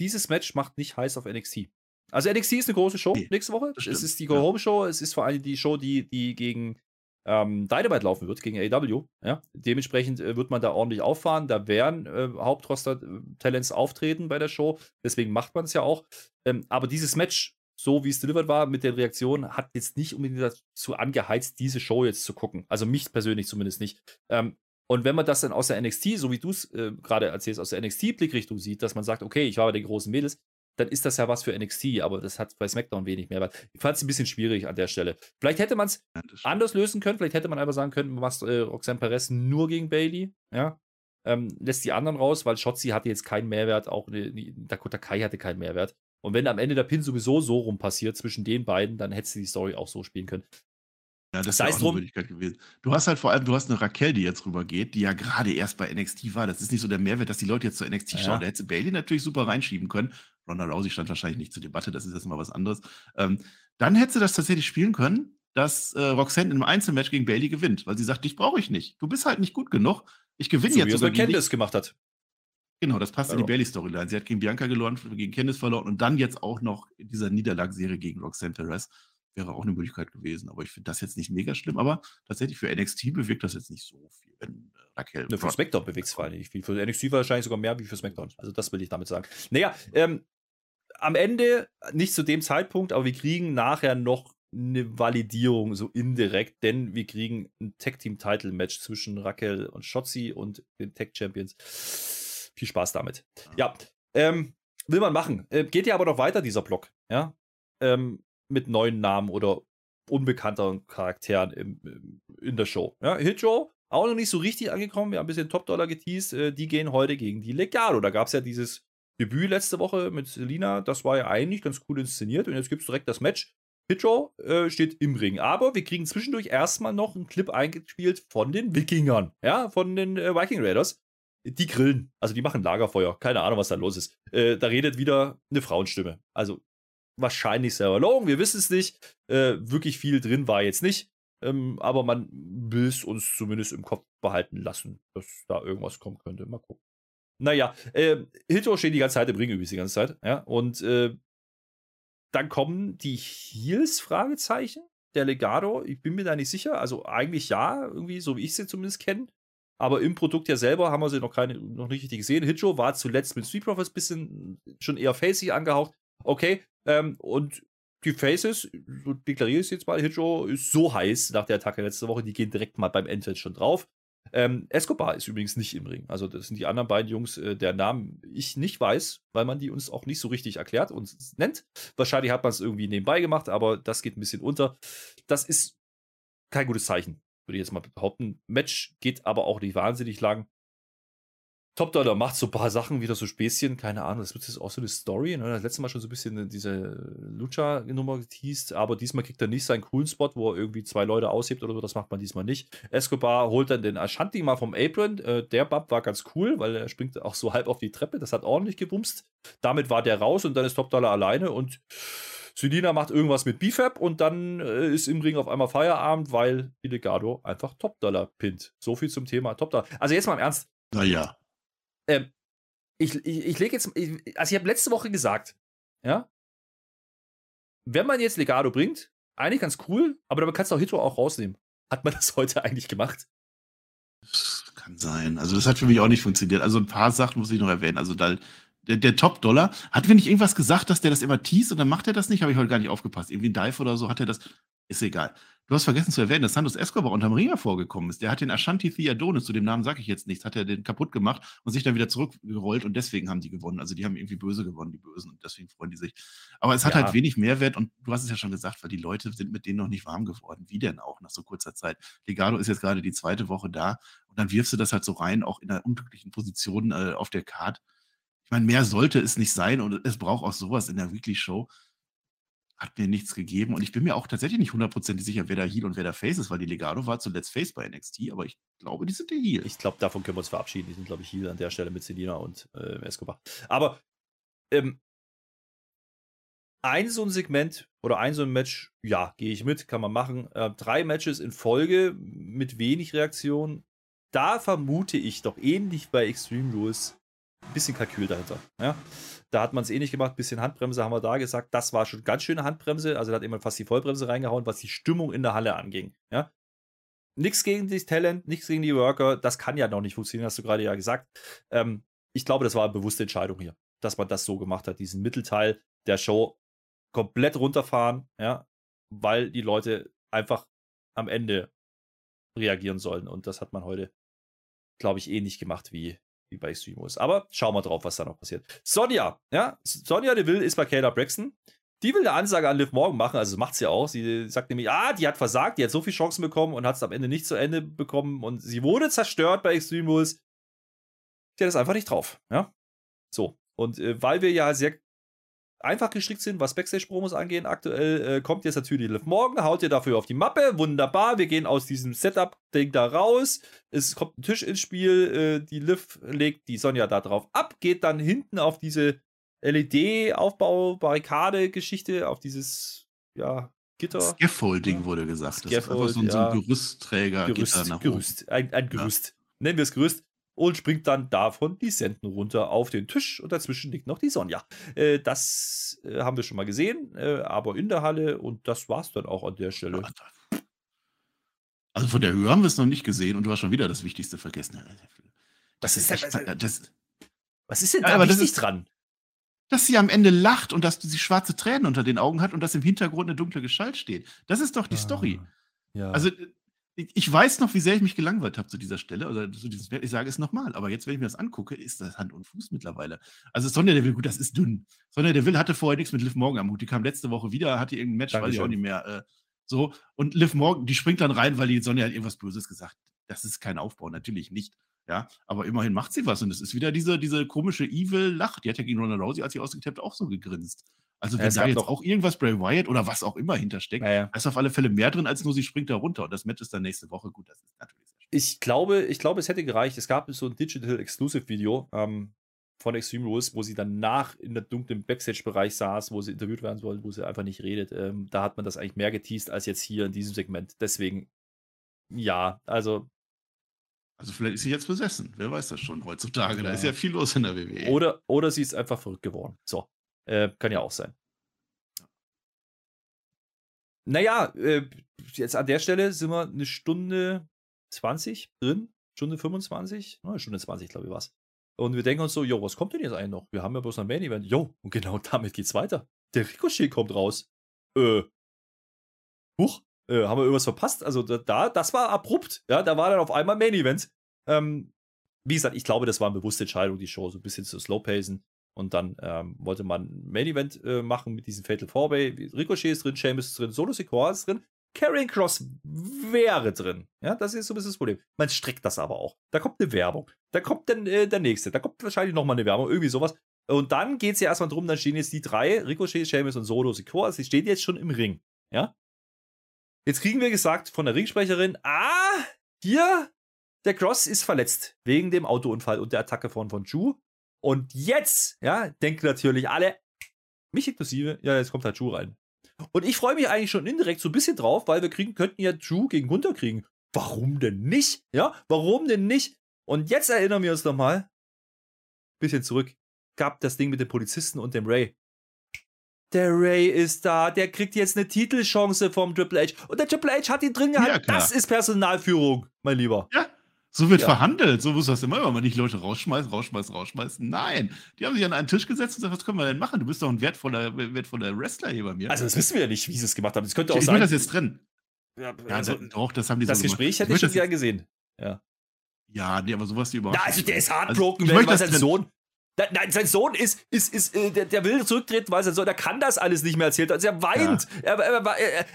dieses Match macht nicht heiß auf NXT. Also NXT ist eine große Show nee, nächste Woche. Es ist die Go-Home-Show. Es ist vor allem die Show, die, die gegen ähm, Dynamite laufen wird, gegen AW. Ja? Dementsprechend äh, wird man da ordentlich auffahren. Da werden äh, Hauptroster-Talents auftreten bei der Show. Deswegen macht man es ja auch. Ähm, aber dieses Match, so wie es delivered war, mit der Reaktion, hat jetzt nicht unbedingt dazu angeheizt, diese Show jetzt zu gucken. Also mich persönlich zumindest nicht. Ähm, und wenn man das dann aus der NXT, so wie du es äh, gerade erzählst, aus der NXT-Blickrichtung sieht, dass man sagt, okay, ich war bei den großen Mädels, dann ist das ja was für NXT, aber das hat bei SmackDown wenig mehr. Ich fand es ein bisschen schwierig an der Stelle. Vielleicht hätte man es ja, anders lösen können, vielleicht hätte man einfach sagen können, man macht äh, Roxanne Perez nur gegen Bailey, ja. Ähm, lässt die anderen raus, weil Shotzi hatte jetzt keinen Mehrwert, auch ne, Dakota Kai hatte keinen Mehrwert. Und wenn am Ende der Pin sowieso so rum passiert zwischen den beiden, dann hättest du die Story auch so spielen können. Ja, das ist auch eine Möglichkeit gewesen. Du hast halt vor allem, du hast eine Raquel, die jetzt rübergeht, die ja gerade erst bei NXT war. Das ist nicht so der Mehrwert, dass die Leute jetzt zu NXT ja. schauen. Da hätte Bailey natürlich super reinschieben können. Ronda Rousey stand wahrscheinlich nicht zur Debatte, das ist jetzt mal was anderes. Ähm, dann hätte sie das tatsächlich spielen können, dass äh, Roxanne im Einzelmatch gegen Bailey gewinnt, weil sie sagt, dich brauche ich nicht. Du bist halt nicht gut genug. Ich gewinne so, jetzt. Wie bei Candice gemacht hat. Genau, das passt also. in die Bailey-Storyline. Sie hat gegen Bianca verloren, gegen Candice verloren und dann jetzt auch noch in dieser Niederlagsserie gegen Roxanne Perez wäre auch eine Möglichkeit gewesen. Aber ich finde das jetzt nicht mega schlimm. Aber tatsächlich für NXT bewirkt das jetzt nicht so viel, wenn äh, Raquel. Ne, für SmackDown bewegt es vor allem nicht viel. Für NXT wahrscheinlich sogar mehr wie für SmackDown. Also das will ich damit sagen. Naja, ähm, am Ende, nicht zu dem Zeitpunkt, aber wir kriegen nachher noch eine Validierung, so indirekt, denn wir kriegen ein Tag-Team-Title-Match zwischen Raquel und Shotzi und den Tag-Champions. Viel Spaß damit. Ja, ähm, will man machen. Äh, geht ja aber noch weiter, dieser Block. Ja, ähm, mit neuen Namen oder unbekannteren Charakteren im, in der Show. Ja, Hitcho auch noch nicht so richtig angekommen. Wir haben ein bisschen Top-Dollar geteased. Äh, die gehen heute gegen die Legado. Da gab es ja dieses Debüt letzte Woche mit Selina. Das war ja eigentlich ganz cool inszeniert. Und jetzt gibt es direkt das Match. Hitcho äh, steht im Ring. Aber wir kriegen zwischendurch erstmal noch einen Clip eingespielt von den Wikingern. Ja, von den äh, Viking Raiders. Die grillen. Also die machen Lagerfeuer. Keine Ahnung, was da los ist. Äh, da redet wieder eine Frauenstimme. Also wahrscheinlich selber Logan, wir wissen es nicht. Äh, wirklich viel drin war jetzt nicht. Ähm, aber man will es uns zumindest im Kopf behalten lassen, dass da irgendwas kommen könnte. Mal gucken. Naja, äh, Hito steht die ganze Zeit im Ring übrigens die ganze Zeit, ja, und äh, dann kommen die Heels, Fragezeichen, der Legado. Ich bin mir da nicht sicher. Also eigentlich ja, irgendwie, so wie ich sie zumindest kenne. Aber im Produkt ja selber haben wir sie noch, keine, noch nicht richtig gesehen. Hitcho war zuletzt mit Street Profits ein bisschen schon eher facey angehaucht. Okay, ähm, und die Faces, so deklariere ich es jetzt mal, Hitcho ist so heiß nach der Attacke letzte Woche, die gehen direkt mal beim Endfeld schon drauf. Ähm, Escobar ist übrigens nicht im Ring. Also, das sind die anderen beiden Jungs, äh, deren Namen ich nicht weiß, weil man die uns auch nicht so richtig erklärt und nennt. Wahrscheinlich hat man es irgendwie nebenbei gemacht, aber das geht ein bisschen unter. Das ist kein gutes Zeichen, würde ich jetzt mal behaupten. Match geht aber auch nicht wahnsinnig lang. Top Dollar macht so ein paar Sachen, wieder so Späßchen, keine Ahnung, das wird jetzt auch so eine Story. Ne? Das letzte Mal schon so ein bisschen diese Lucha-Nummer geteased, aber diesmal kriegt er nicht seinen coolen Spot, wo er irgendwie zwei Leute aushebt oder so, das macht man diesmal nicht. Escobar holt dann den Ashanti mal vom Apron, äh, der Bub war ganz cool, weil er springt auch so halb auf die Treppe, das hat ordentlich gebumst. Damit war der raus und dann ist Top Dollar alleine und Selina macht irgendwas mit BFAB und dann äh, ist im Ring auf einmal Feierabend, weil Illegado einfach Top Dollar pinnt. So viel zum Thema Top Dollar. Also jetzt mal im Ernst. Naja. Ähm, ich, ich, ich lege jetzt, ich, also ich habe letzte Woche gesagt, ja, wenn man jetzt Legado bringt, eigentlich ganz cool, aber dann kannst du auch Hitro auch rausnehmen. Hat man (laughs) das heute eigentlich gemacht? Kann sein. Also das hat für mich auch nicht funktioniert. Also ein paar Sachen muss ich noch erwähnen. Also da, der, der Top-Dollar, hat wir nicht irgendwas gesagt, dass der das immer teast und dann macht er das nicht? Habe ich heute gar nicht aufgepasst. Irgendwie ein Dive oder so hat er das. Ist egal. Du hast vergessen zu erwähnen, dass Santos Escobar unterm Ring vorgekommen ist. Der hat den Ashanti Theodonis, zu dem Namen sage ich jetzt nichts, hat er den kaputt gemacht und sich dann wieder zurückgerollt und deswegen haben die gewonnen. Also die haben irgendwie böse gewonnen, die Bösen, und deswegen freuen die sich. Aber es hat ja. halt wenig Mehrwert und du hast es ja schon gesagt, weil die Leute sind mit denen noch nicht warm geworden. Wie denn auch nach so kurzer Zeit? Legado ist jetzt gerade die zweite Woche da und dann wirfst du das halt so rein, auch in einer unglücklichen Position äh, auf der Card. Ich meine, mehr sollte es nicht sein und es braucht auch sowas in der Weekly Show hat mir nichts gegeben. Und ich bin mir auch tatsächlich nicht hundertprozentig sicher, wer da Heal und wer da Face ist, weil die Legado war zuletzt Face bei NXT, aber ich glaube, die sind der Heal. Ich glaube, davon können wir uns verabschieden. Die sind, glaube ich, Heal an der Stelle mit Selina und äh, Escobar. Aber ähm, ein so ein Segment oder ein so ein Match, ja, gehe ich mit, kann man machen. Äh, drei Matches in Folge mit wenig Reaktion. Da vermute ich doch ähnlich bei Extreme Rules ein bisschen Kalkül dahinter. Ja? Da hat man es eh nicht gemacht, bisschen Handbremse haben wir da gesagt. Das war schon ganz schöne Handbremse. Also da hat jemand fast die Vollbremse reingehauen, was die Stimmung in der Halle anging. Ja? Nichts gegen das Talent, nichts gegen die Worker. Das kann ja noch nicht funktionieren, hast du gerade ja gesagt. Ähm, ich glaube, das war eine bewusste Entscheidung hier, dass man das so gemacht hat, diesen Mittelteil der Show komplett runterfahren, ja, weil die Leute einfach am Ende reagieren sollen. Und das hat man heute, glaube ich, ähnlich gemacht wie wie bei Streamos. Aber schauen wir drauf, was da noch passiert. Sonja, ja, Sonja Deville ist bei Kayla Braxton. Die will eine Ansage an Liv Morgan machen, also macht sie auch. Sie sagt nämlich, ah, die hat versagt, die hat so viele Chancen bekommen und hat es am Ende nicht zu Ende bekommen und sie wurde zerstört bei Extreme Rules. Die hat es einfach nicht drauf, ja. So. Und äh, weil wir ja sehr einfach gestrickt sind, was Backstage-Promos angeht. Aktuell äh, kommt jetzt natürlich Liv Morgan, haut ihr dafür auf die Mappe. Wunderbar, wir gehen aus diesem Setup-Ding da raus. Es kommt ein Tisch ins Spiel. Äh, die Liv legt die Sonja da drauf ab, geht dann hinten auf diese LED-Aufbau-Barrikade-Geschichte, auf dieses, ja, Gitter. Scaffolding wurde gesagt. Scaffold, das ist einfach so, ein, ja. so ein Gerüstträger. Gerüst, Gerüst. Ein, ein Gerüst. Ja. Nennen wir es Gerüst und springt dann davon die Senden runter auf den Tisch und dazwischen liegt noch die Sonja. Äh, das äh, haben wir schon mal gesehen, äh, aber in der Halle und das war es dann auch an der Stelle. Also von der Höhe haben wir es noch nicht gesehen und du hast schon wieder das Wichtigste vergessen. Das, das ist, echt, das, was ist denn da ja, wichtig ist, dran? Dass sie am Ende lacht und dass sie schwarze Tränen unter den Augen hat und dass im Hintergrund eine dunkle Gestalt steht. Das ist doch die ah, Story. Ja. Also ich weiß noch, wie sehr ich mich gelangweilt habe zu dieser Stelle. Oder zu diesem, ich sage es nochmal, aber jetzt, wenn ich mir das angucke, ist das Hand und Fuß mittlerweile. Also Sonja Deville, gut, das ist dünn. Sonja Deville hatte vorher nichts mit Liv Morgan am Hut. Die kam letzte Woche wieder, hatte irgendein Match, Dankeschön. weiß ich auch nicht mehr. Äh, so. Und Liv Morgan, die springt dann rein, weil die Sonja hat irgendwas Böses gesagt. Das ist kein Aufbau, natürlich nicht. Ja, aber immerhin macht sie was und es ist wieder diese, diese komische Evil-Lach. Die hat ja gegen Ronda Rousey, als sie ausgetappt, auch so gegrinst. Also, wenn ja, da jetzt auch irgendwas Bray Wyatt oder was auch immer hintersteckt, ja, ja. ist auf alle Fälle mehr drin, als nur sie springt da runter. Und das Match ist dann nächste Woche. Gut, das ist natürlich sehr Ich glaube, ich glaube, es hätte gereicht. Es gab so ein Digital Exclusive Video ähm, von Extreme Rules, wo sie danach in der dunklen Backstage-Bereich saß, wo sie interviewt werden soll, wo sie einfach nicht redet. Ähm, da hat man das eigentlich mehr geteased als jetzt hier in diesem Segment. Deswegen, ja, also also vielleicht ist sie jetzt besessen. Wer weiß das schon heutzutage. Ja. Da ist ja viel los in der WWE. Oder, oder sie ist einfach verrückt geworden. So. Äh, kann ja auch sein. naja, äh, jetzt an der Stelle sind wir eine Stunde 20 drin, Stunde 25, oh, Stunde 20, glaube ich, was. Und wir denken uns so, jo, was kommt denn jetzt eigentlich noch? Wir haben ja bloß ein Main Event. Jo, und genau (laughs) damit geht's weiter. Der Ricochet kommt raus. Äh, huch, äh, haben wir irgendwas verpasst? Also da, das war abrupt. Ja, da war dann auf einmal Main Event. Ähm, wie gesagt, ich glaube, das war eine bewusste Entscheidung, die Show so ein bisschen zu slow-pacen. Und dann ähm, wollte man ein Main Event äh, machen mit diesem Fatal 4-Way. Ricochet ist drin, Sheamus ist drin, Solo Sikoa ist drin. Carrying Cross wäre drin. Ja, das ist so ein bisschen das Problem. Man streckt das aber auch. Da kommt eine Werbung. Da kommt dann äh, der nächste. Da kommt wahrscheinlich nochmal eine Werbung. Irgendwie sowas. Und dann geht es ja erstmal drum, dann stehen jetzt die drei, Ricochet, Sheamus und Solo Sikoa. Sie stehen jetzt schon im Ring. Ja. Jetzt kriegen wir gesagt von der Ringsprecherin, ah, hier, der Cross ist verletzt. Wegen dem Autounfall und der Attacke von, von Ju. Und jetzt, ja, denken natürlich alle, mich inklusive, ja, jetzt kommt halt Ju rein. Und ich freue mich eigentlich schon indirekt so ein bisschen drauf, weil wir kriegen, könnten ja Drew gegen Gunther kriegen. Warum denn nicht? Ja, warum denn nicht? Und jetzt erinnern wir uns nochmal, bisschen zurück, gab das Ding mit dem Polizisten und dem Ray. Der Ray ist da, der kriegt jetzt eine Titelchance vom Triple H. Und der Triple H hat ihn drin gehabt. Ja, das ist Personalführung, mein Lieber. Ja, so wird ja. verhandelt. So muss das immer, wenn man nicht Leute rausschmeißen, rausschmeißen, rausschmeißen. Nein. Die haben sich an einen Tisch gesetzt und gesagt, was können wir denn machen? Du bist doch ein wertvoller, wertvoller Wrestler hier bei mir. Also, das wissen wir ja nicht, wie sie es gemacht haben. Das könnte auch ich, sein. Ich will das jetzt trennen. Ja, also, ja doch, das haben die Das so Gespräch hätte ich schon gern gesehen. Ja. Ja, nee, aber sowas die überhaupt. Ja, also der ist heartbroken, also, weil sein Sohn. Nein, sein Sohn ist, ist, ist, äh, der, der, will zurücktreten, weil sein Sohn, der kann das alles nicht mehr erzählen. Also er weint. Ja. Er, er, er,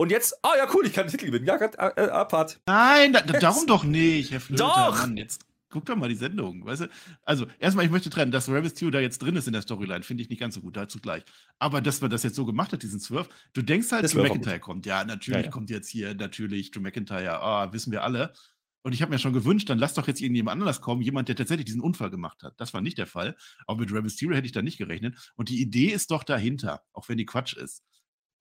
und jetzt, ah oh ja, cool, ich kann den Titel gewinnen. Ja, äh, Abfahrt. Nein, da, darum doch nicht, Herr Flöter. Doch! Mann, jetzt guck doch mal die Sendung, weißt du? Also, erstmal, ich möchte trennen, dass Rebels Tio da jetzt drin ist in der Storyline, finde ich nicht ganz so gut, dazu gleich. Aber dass man das jetzt so gemacht hat, diesen Swerve, du denkst halt, Drew McIntyre kommt. Ja, natürlich ja, ja. kommt jetzt hier, natürlich, Drew McIntyre, ah, wissen wir alle. Und ich habe mir schon gewünscht, dann lass doch jetzt irgendjemand anders kommen, jemand, der tatsächlich diesen Unfall gemacht hat. Das war nicht der Fall. Aber mit Rebel Mysterio hätte ich da nicht gerechnet. Und die Idee ist doch dahinter, auch wenn die Quatsch ist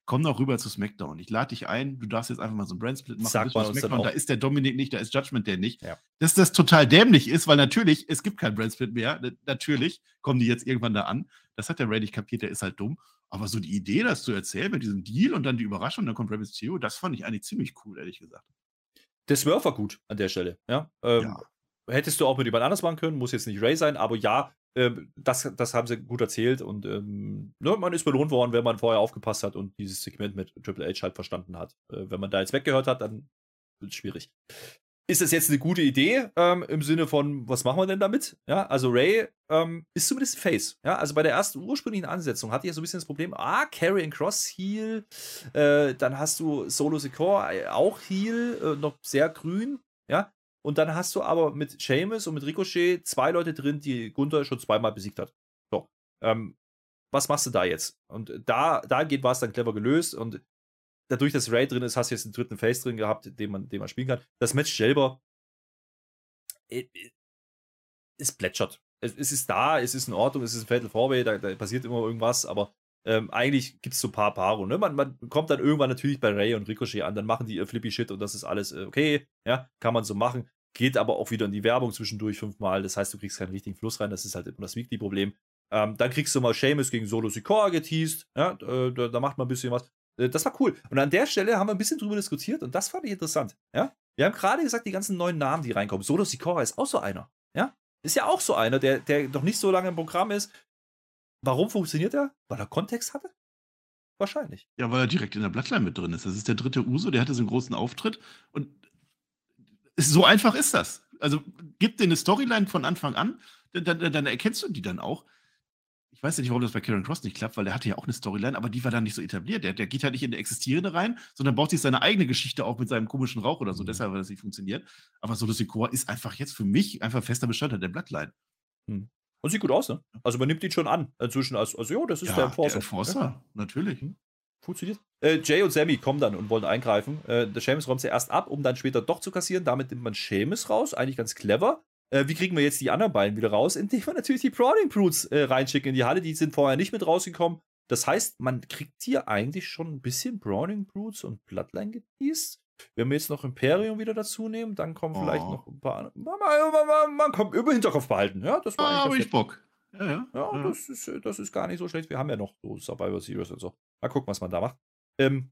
komm doch rüber zu SmackDown. Ich lade dich ein, du darfst jetzt einfach mal so einen Brandsplit machen. Sag mal SmackDown, da ist der Dominik nicht, da ist Judgment der nicht. Ja. Dass das total dämlich ist, weil natürlich, es gibt keinen Brandsplit mehr. Natürlich kommen die jetzt irgendwann da an. Das hat der Ray nicht kapiert, der ist halt dumm. Aber so die Idee, das zu erzählen mit diesem Deal und dann die Überraschung, dann kommt Ray Mysterio, das fand ich eigentlich ziemlich cool, ehrlich gesagt. Der Swerve war gut an der Stelle, ja. Ähm, ja. Hättest du auch mit jemand anders machen können, muss jetzt nicht Ray sein, aber ja, das, das haben sie gut erzählt und ähm, ne, man ist belohnt worden, wenn man vorher aufgepasst hat und dieses Segment mit Triple H halt verstanden hat. Äh, wenn man da jetzt weggehört hat, dann wird es schwierig. Ist das jetzt eine gute Idee ähm, im Sinne von, was machen wir denn damit? Ja, also Ray ähm, ist zumindest Face. Ja, also bei der ersten ursprünglichen Ansetzung hatte ich ja so ein bisschen das Problem, ah, Carry and Cross Heal, äh, dann hast du Solo Secure äh, auch Heal, äh, noch sehr grün. Ja, und dann hast du aber mit Seamus und mit Ricochet zwei Leute drin, die Gunther schon zweimal besiegt hat. So. Ähm, was machst du da jetzt? Und da, da geht was dann clever gelöst und dadurch, dass Ray drin ist, hast du jetzt einen dritten Face drin gehabt, den man, den man spielen kann. Das Match selber es plätschert. Es, es, ist da, es ist in Ordnung, es ist ein Fatal Fourway, da, da passiert immer irgendwas, aber ähm, eigentlich gibt es so ein paar Paare. Ne? Man, man, kommt dann irgendwann natürlich bei Ray und Ricochet an, dann machen die ihr Flippy Shit und das ist alles äh, okay. Ja, kann man so machen. Geht aber auch wieder in die Werbung zwischendurch fünfmal. Das heißt, du kriegst keinen richtigen Fluss rein. Das ist halt immer das Weekly-Problem. Ähm, dann kriegst du mal Seamus gegen Solo Sikoa geteased. Ja, äh, da, da, macht man ein bisschen was. Äh, das war cool. Und an der Stelle haben wir ein bisschen drüber diskutiert und das fand ich interessant. Ja, wir haben gerade gesagt, die ganzen neuen Namen, die reinkommen. Solo Sikoa ist auch so einer. Ja, ist ja auch so einer, der, der noch nicht so lange im Programm ist. Warum funktioniert er? Weil er Kontext hatte? Wahrscheinlich. Ja, weil er direkt in der Bloodline mit drin ist. Das ist der dritte Uso, der hatte so einen großen Auftritt. Und so einfach ist das. Also gib dir eine Storyline von Anfang an, dann, dann, dann, erkennst du die dann auch. Ich weiß ja nicht, warum das bei Karen Cross nicht klappt, weil der hatte ja auch eine Storyline, aber die war dann nicht so etabliert. Der, der geht halt nicht in eine existierende rein, sondern baut sich seine eigene Geschichte auf mit seinem komischen Rauch oder so. Mhm. Deshalb hat das nicht funktioniert. Aber Solo Secor ist einfach jetzt für mich einfach fester Bestandteil der Bloodline. Hm. Und sieht gut aus, ne? Also man nimmt ihn schon an. Inzwischen als, also ja, das ist ja, der Enforcer. Der Enforcer, ja. natürlich. Hm. Funktioniert. Äh, Jay und Sammy kommen dann und wollen eingreifen. Äh, der Seamus räumt sie erst ab, um dann später doch zu kassieren. Damit nimmt man Seamus raus. Eigentlich ganz clever. Äh, wie kriegen wir jetzt die anderen beiden wieder raus? Indem wir natürlich die Prawning Brutes äh, reinschicken in die Halle. Die sind vorher nicht mit rausgekommen. Das heißt, man kriegt hier eigentlich schon ein bisschen Browning Brutes und Bloodline geteased. Wenn wir jetzt noch Imperium wieder dazu nehmen, dann kommen oh. vielleicht noch ein paar. Man, man, man, man kann über Hinterkopf behalten. Ja, das war ah, habe ich Bock. Ja, ja. ja, ja. Das, ist, das ist gar nicht so schlecht. Wir haben ja noch so Survivor Series und so. Mal gucken, was man da macht. Ähm,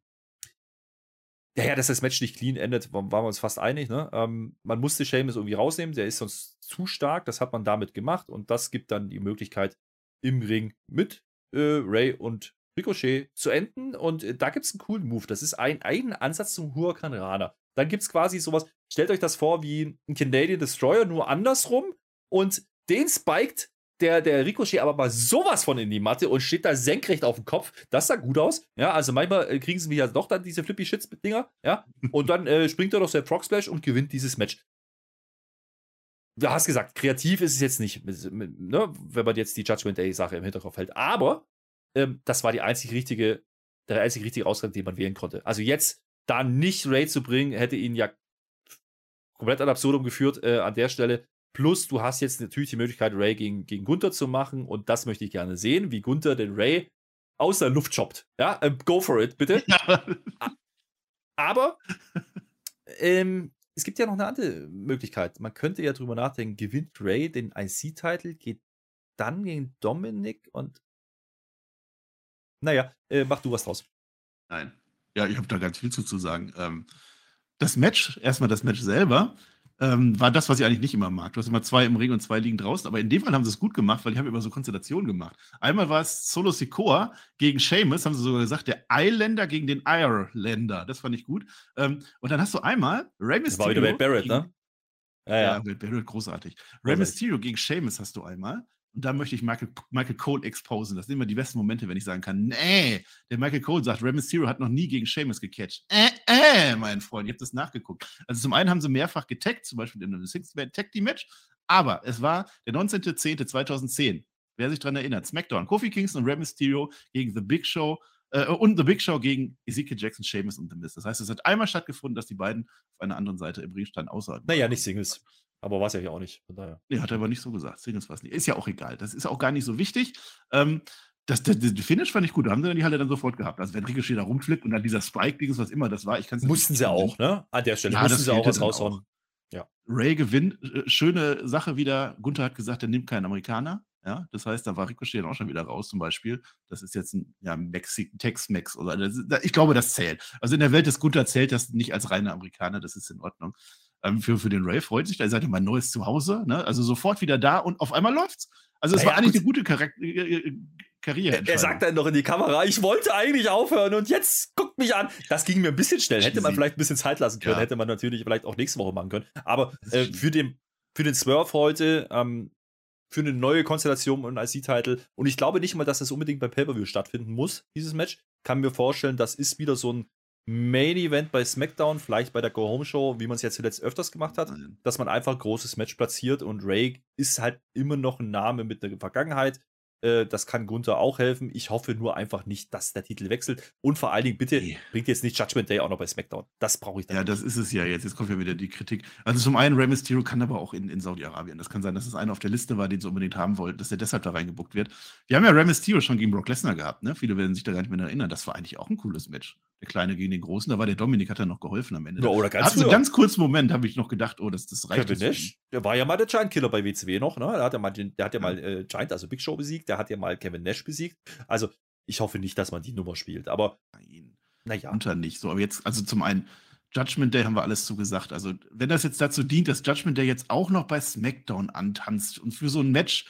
ja, ja, dass das Match nicht clean endet, waren wir uns fast einig. Ne? Ähm, man musste Seamus irgendwie rausnehmen, der ist sonst zu stark. Das hat man damit gemacht und das gibt dann die Möglichkeit, im Ring mit äh, Ray und Ricochet zu enden. Und äh, da gibt es einen coolen Move. Das ist ein, ein Ansatz zum Huracan Rana. Dann gibt es quasi sowas, stellt euch das vor wie ein Canadian Destroyer, nur andersrum. Und den spiked der, der Ricochet aber mal sowas von in die Matte und steht da senkrecht auf dem Kopf. Das sah gut aus. Ja, also manchmal äh, kriegen sie ja doch dann diese Flippy Shits Dinger. Ja, (laughs) und dann äh, springt er doch der Frog Splash und gewinnt dieses Match. Du hast gesagt, kreativ ist es jetzt nicht, ne, wenn man jetzt die Judgment Day Sache im Hinterkopf hält. Aber ähm, das war die einzig richtige, der einzig richtige Ausgang, den man wählen konnte. Also jetzt da nicht Ray zu bringen, hätte ihn ja komplett ad absurdum geführt äh, an der Stelle. Plus, du hast jetzt natürlich die Möglichkeit, Ray gegen, gegen Gunther zu machen. Und das möchte ich gerne sehen, wie Gunther den Ray aus der Luft choppt. Ja, ähm, go for it, bitte. Ja. Aber ähm, es gibt ja noch eine andere Möglichkeit. Man könnte ja drüber nachdenken, gewinnt Ray den IC-Titel, geht dann gegen Dominik und naja, äh, mach du was draus. Nein. Ja, ich habe da ganz viel zu, zu sagen. Ähm, das Match, erstmal das Match selber, ähm, war das, was ich eigentlich nicht immer mag. Du hast immer zwei im Ring und zwei liegen draußen, aber in dem Fall haben sie es gut gemacht, weil ich habe immer so Konstellationen gemacht. Einmal war es Solo Sikoa gegen Seamus, haben sie sogar gesagt, der Islander gegen den Irelander. Das fand ich gut. Ähm, und dann hast du einmal Rey Mysterio. Das war wieder Wade Barrett, gegen, ne? Ja, ja. ja Wade Barrett, großartig. Rey Mysterio gegen Seamus hast du einmal. Und da möchte ich Michael, Michael Cole exposen. Das sind immer die besten Momente, wenn ich sagen kann, nee, der Michael Cole sagt, Rey Mysterio hat noch nie gegen Sheamus gecatcht. Äh, äh, mein Freund, ihr habt das nachgeguckt. Also zum einen haben sie mehrfach getaggt, zum Beispiel in einem Six-Man-Tag-Team-Match, aber es war der 19.10.2010. Wer sich daran erinnert, SmackDown, Kofi Kingston und Rey Mysterio gegen The Big Show äh, und The Big Show gegen Ezekiel Jackson, Sheamus und The Miz. Das heißt, es hat einmal stattgefunden, dass die beiden auf einer anderen Seite im Ring standen, außer. Naja, nicht Singles. Aber war es ja auch nicht. Von daher. Nee, hat er aber nicht so gesagt. Singles war es nicht. Ist ja auch egal. Das ist auch gar nicht so wichtig. Ähm, das, das, das, Finish fand ich gut. Da haben sie dann die Halle dann sofort gehabt. Also, wenn Ricochet da rumflippt und dann dieser Spike-Dings, was immer das war, ich kann es Mussten sie auch, ne? An der Stelle. Ja, mussten sie auch was raushauen. Ja. Ray gewinnt. Äh, schöne Sache wieder. Gunther hat gesagt, er nimmt keinen Amerikaner. Ja, das heißt, da war Ricochet dann auch schon wieder raus, zum Beispiel. Das ist jetzt ein ja, Tex-Mex oder das, ich glaube, das zählt. Also in der Welt des Gunther zählt das nicht als reiner Amerikaner, das ist in Ordnung für, für den Ray freut sich, da seid ihr mein neues Zuhause, ne? also sofort wieder da und auf einmal läuft's. Also es naja, war eigentlich gut. eine gute Charakter äh, äh, Karriere. Er sagt dann noch in die Kamera, ich wollte eigentlich aufhören und jetzt guckt mich an. Das ging mir ein bisschen schnell. Hätte man vielleicht ein bisschen Zeit lassen können, ja. hätte man natürlich vielleicht auch nächste Woche machen können. Aber äh, für, den, für den Swerve heute, ähm, für eine neue Konstellation und IC-Title. Und ich glaube nicht mal, dass das unbedingt beim Pay-Per-View stattfinden muss, dieses Match. Kann mir vorstellen, das ist wieder so ein Main Event bei SmackDown, vielleicht bei der Go Home Show, wie man es jetzt zuletzt öfters gemacht hat, Nein. dass man einfach ein großes Match platziert und Ray ist halt immer noch ein Name mit der Vergangenheit. Äh, das kann Gunther auch helfen. Ich hoffe nur einfach nicht, dass der Titel wechselt. Und vor allen Dingen, bitte nee. bringt jetzt nicht Judgment Day auch noch bei SmackDown. Das brauche ich dann. Ja, nicht. das ist es ja jetzt. Jetzt kommt ja wieder die Kritik. Also zum einen, Rey Mysterio kann aber auch in, in Saudi-Arabien. Das kann sein, dass es einer auf der Liste war, den sie unbedingt haben wollten, dass der deshalb da reingebuckt wird. Wir haben ja Rey Mysterio schon gegen Brock Lesnar gehabt. Ne? Viele werden sich da gar nicht mehr erinnern. Das war eigentlich auch ein cooles Match. Der Kleine gegen den Großen. Da war der Dominik, hat er noch geholfen am Ende. Ja, oder ganz einen ganz kurzen Moment, habe ich noch gedacht, oh, das, das reicht. Kevin Nash, der war ja mal der Giant Killer bei WCW noch. Ne? Der hat ja mal, der hat ja, ja. mal äh, Giant, also Big Show besiegt. Der hat ja mal Kevin Nash besiegt. Also ich hoffe nicht, dass man die Nummer spielt, aber Nein, naja. Unter nicht. So, aber jetzt, also zum einen, Judgment Day haben wir alles zugesagt. Also, wenn das jetzt dazu dient, dass Judgment Day jetzt auch noch bei SmackDown antanzt und für so ein Match,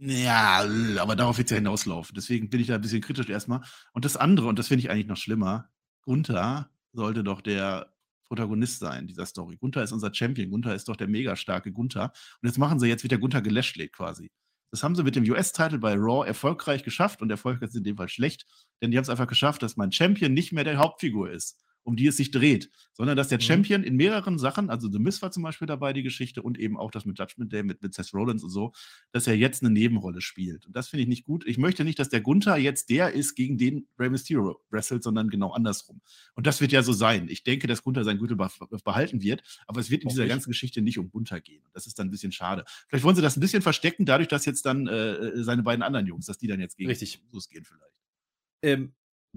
ja, aber darauf wird es ja hinauslaufen. Deswegen bin ich da ein bisschen kritisch erstmal. Und das andere, und das finde ich eigentlich noch schlimmer, Gunther sollte doch der Protagonist sein dieser Story. Gunther ist unser Champion. Gunther ist doch der mega starke Gunther. Und jetzt machen sie jetzt wieder Gunther gelashlet quasi. Das haben sie mit dem US-Title bei Raw erfolgreich geschafft und Erfolg ist in dem Fall schlecht, denn die haben es einfach geschafft, dass mein Champion nicht mehr der Hauptfigur ist um die es sich dreht, sondern dass der mhm. Champion in mehreren Sachen, also The Miz war zum Beispiel dabei, die Geschichte, und eben auch das mit Judgment Day, mit, mit Seth Rollins und so, dass er jetzt eine Nebenrolle spielt. Und das finde ich nicht gut. Ich möchte nicht, dass der Gunther jetzt der ist, gegen den Rey Mysterio wrestelt, sondern genau andersrum. Und das wird ja so sein. Ich denke, dass Gunther seinen Gürtel behalten wird, aber es wird in dieser ganzen Geschichte nicht um Gunther gehen. Das ist dann ein bisschen schade. Vielleicht wollen sie das ein bisschen verstecken, dadurch, dass jetzt dann äh, äh seine beiden anderen Jungs, dass die dann jetzt gegen Richtig. Usos gehen vielleicht. Ähm,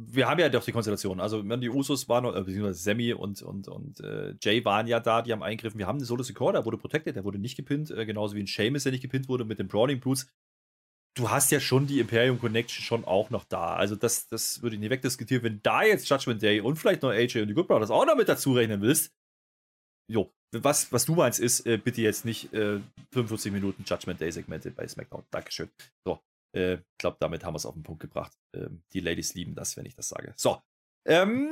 wir haben ja doch die Konstellation. Also, die Usos waren, äh, beziehungsweise Sammy und, und, und äh, Jay waren ja da, die haben eingegriffen. Wir haben einen Solo Secure, der wurde protected, der wurde nicht gepinnt, äh, genauso wie ein Seamus, der nicht gepinnt wurde mit den Brawling Brutes. du hast ja schon die Imperium Connection schon auch noch da. Also das, das würde ich nicht wegdiskutieren. Wenn da jetzt Judgment Day und vielleicht noch AJ und die Good Brothers auch noch mit dazu rechnen willst, jo, was, was du meinst, ist äh, bitte jetzt nicht äh, 45 Minuten Judgment Day Segmente bei SmackDown. Dankeschön. So, ich äh, glaube, damit haben wir es auf den Punkt gebracht. Ähm, die Ladies lieben das, wenn ich das sage. So, ähm,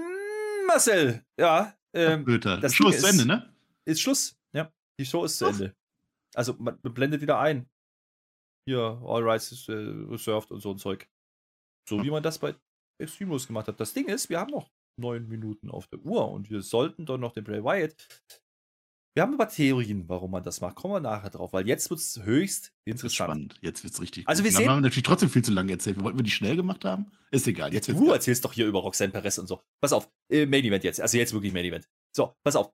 Marcel, ja. Ähm, das Schluss ist zu Ende, ne? Ist Schluss, ja. Die Show ist zu Ach. Ende. Also, man blendet wieder ein. Hier, All Rights is, äh, reserved und so ein Zeug. So wie man das bei Extreme Rules gemacht hat. Das Ding ist, wir haben noch neun Minuten auf der Uhr und wir sollten doch noch den Bray Wyatt wir haben aber Theorien, warum man das macht. Kommen wir nachher drauf, weil jetzt wird es höchst interessant. Spannend. Jetzt wird es richtig Also wir sehen, haben wir natürlich trotzdem viel zu lange erzählt. Wollten wir die schnell gemacht haben? Ist egal. Jetzt du erzählst doch hier über Roxanne Perez und so. Pass auf, äh, Main Event jetzt. Also jetzt wirklich Main Event. So, pass auf.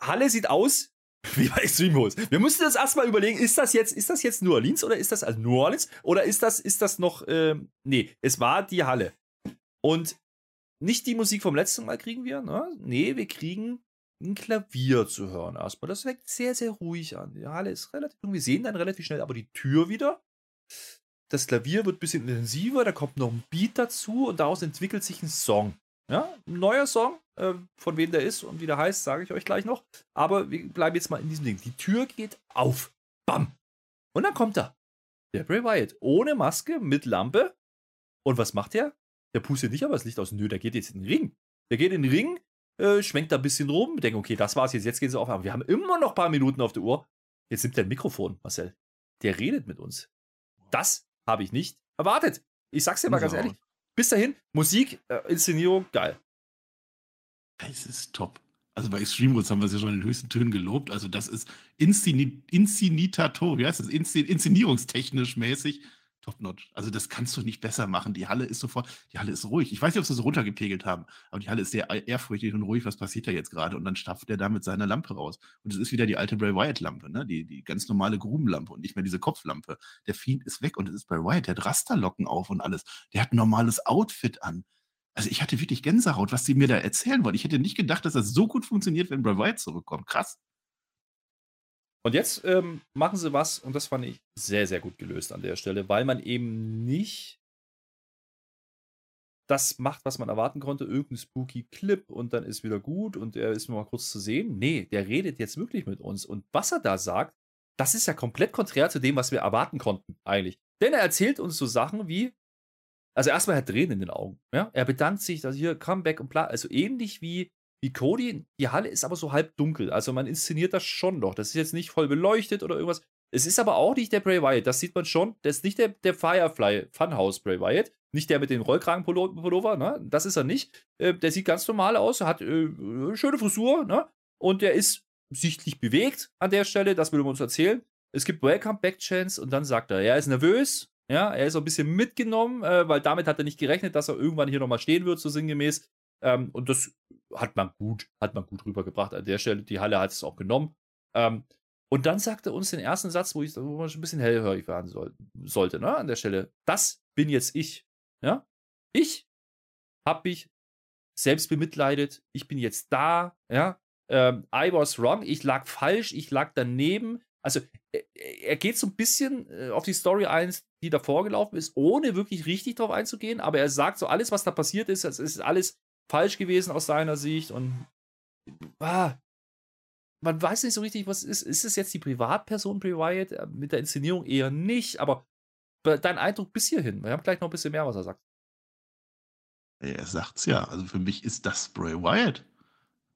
Halle sieht aus (laughs) wie bei Extreme Rules. Wir müssen das erstmal überlegen, ist das jetzt, ist das jetzt New Orleans oder ist das also New Orleans oder ist das, ist das noch, ähm, nee, es war die Halle. Und nicht die Musik vom letzten Mal kriegen wir, ne? Nee, wir kriegen ein Klavier zu hören erstmal. Das weckt sehr, sehr ruhig an. Die Halle ist relativ Wir sehen dann relativ schnell aber die Tür wieder. Das Klavier wird ein bisschen intensiver, da kommt noch ein Beat dazu und daraus entwickelt sich ein Song. Ja, ein neuer Song, äh, von wem der ist und wie der heißt, sage ich euch gleich noch. Aber wir bleiben jetzt mal in diesem Ding. Die Tür geht auf. Bam. Und dann kommt er. Der Bray Wyatt. Ohne Maske, mit Lampe. Und was macht er? Der pustet nicht aber das Licht aus. Nö, der geht jetzt in den Ring. Der geht in den Ring, äh, schwenkt da ein bisschen rum, denkt, okay, das war's jetzt, jetzt gehen sie auf. Aber wir haben immer noch ein paar Minuten auf der Uhr. Jetzt nimmt er ein Mikrofon, Marcel. Der redet mit uns. Das habe ich nicht erwartet. Ich sag's dir mal ganz ehrlich. Bis dahin, Musik, äh, Inszenierung, geil. Das ist top. Also bei Extreme Rules haben wir es ja schon in den höchsten Tönen gelobt. Also das ist Inszeni Inszenitator, wie heißt das? Inszenierungstechnisch mäßig top-notch. Also das kannst du nicht besser machen. Die Halle ist sofort, die Halle ist ruhig. Ich weiß nicht, ob sie so runtergepegelt haben, aber die Halle ist sehr ehrfurchtig und ruhig. Was passiert da jetzt gerade? Und dann stapft er da mit seiner Lampe raus. Und es ist wieder die alte Bray Wyatt-Lampe, ne? die, die ganz normale Grubenlampe und nicht mehr diese Kopflampe. Der Fiend ist weg und es ist Bray Wyatt. Der hat Rasterlocken auf und alles. Der hat ein normales Outfit an. Also ich hatte wirklich Gänsehaut, was sie mir da erzählen wollen. Ich hätte nicht gedacht, dass das so gut funktioniert, wenn Bray Wyatt zurückkommt. Krass. Und jetzt ähm, machen sie was, und das fand ich sehr, sehr gut gelöst an der Stelle, weil man eben nicht das macht, was man erwarten konnte, irgendein spooky Clip und dann ist wieder gut und er ist nur mal kurz zu sehen. Nee, der redet jetzt wirklich mit uns. Und was er da sagt, das ist ja komplett konträr zu dem, was wir erwarten konnten, eigentlich. Denn er erzählt uns so Sachen wie, also erstmal hat Tränen in den Augen. Ja? Er bedankt sich, dass hier Comeback und bla, also ähnlich wie wie Cody. Die Halle ist aber so halb dunkel. Also man inszeniert das schon noch. Das ist jetzt nicht voll beleuchtet oder irgendwas. Es ist aber auch nicht der Bray Wyatt. Das sieht man schon. Das ist nicht der, der Firefly Funhouse Bray Wyatt. Nicht der mit den Rollkragenpullover. Ne? Das ist er nicht. Äh, der sieht ganz normal aus. Hat äh, schöne Frisur. Ne? Und der ist sichtlich bewegt an der Stelle. Das will man uns erzählen. Es gibt Welcome Back Chance und dann sagt er, er ist nervös. Ja, er ist ein bisschen mitgenommen, äh, weil damit hat er nicht gerechnet, dass er irgendwann hier nochmal stehen wird, so sinngemäß. Ähm, und das hat man gut, hat man gut rübergebracht an der Stelle. Die Halle hat es auch genommen. Ähm, und dann sagte uns den ersten Satz, wo, ich, wo man schon ein bisschen hellhörig werden soll, sollte, ne, an der Stelle. Das bin jetzt ich. Ja? Ich habe mich selbst bemitleidet. Ich bin jetzt da. Ja? Ähm, I was wrong. Ich lag falsch. Ich lag daneben. Also, er geht so ein bisschen äh, auf die Story ein, die davor gelaufen ist, ohne wirklich richtig drauf einzugehen. Aber er sagt so, alles, was da passiert ist, es ist alles falsch gewesen aus seiner Sicht und ah, man weiß nicht so richtig, was ist. Ist es jetzt die Privatperson Bray Wyatt? Äh, mit der Inszenierung eher nicht, aber dein Eindruck bis hierhin. Wir haben gleich noch ein bisschen mehr, was er sagt. Er sagt's ja. Also für mich ist das Bray Wyatt.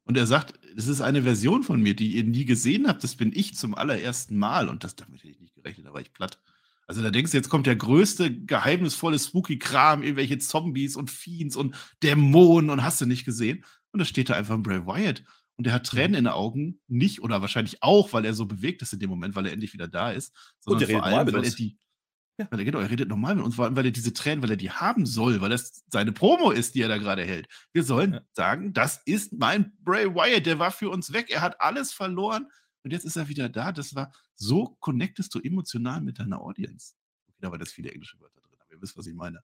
Und er sagt, es ist eine Version von mir, die ihr nie gesehen habt. Das bin ich zum allerersten Mal. Und das damit hätte ich nicht gerechnet, da war ich platt. Also da denkst du, jetzt kommt der größte, geheimnisvolle, spooky Kram, irgendwelche Zombies und Fiends und Dämonen und hast du nicht gesehen. Und da steht da einfach ein Bray Wyatt. Und der hat Tränen in den Augen, nicht oder wahrscheinlich auch, weil er so bewegt ist in dem Moment, weil er endlich wieder da ist, sondern vor allem, weil er die, ja, weil er, genau, er redet normal mit uns, vor allem, weil er diese Tränen, weil er die haben soll, weil das seine Promo ist, die er da gerade hält. Wir sollen ja. sagen, das ist mein Bray Wyatt, der war für uns weg, er hat alles verloren und jetzt ist er wieder da. Das war, so connectest du emotional mit deiner Audience. Okay, da war das viele englische Wörter drin, aber ihr wisst, was ich meine.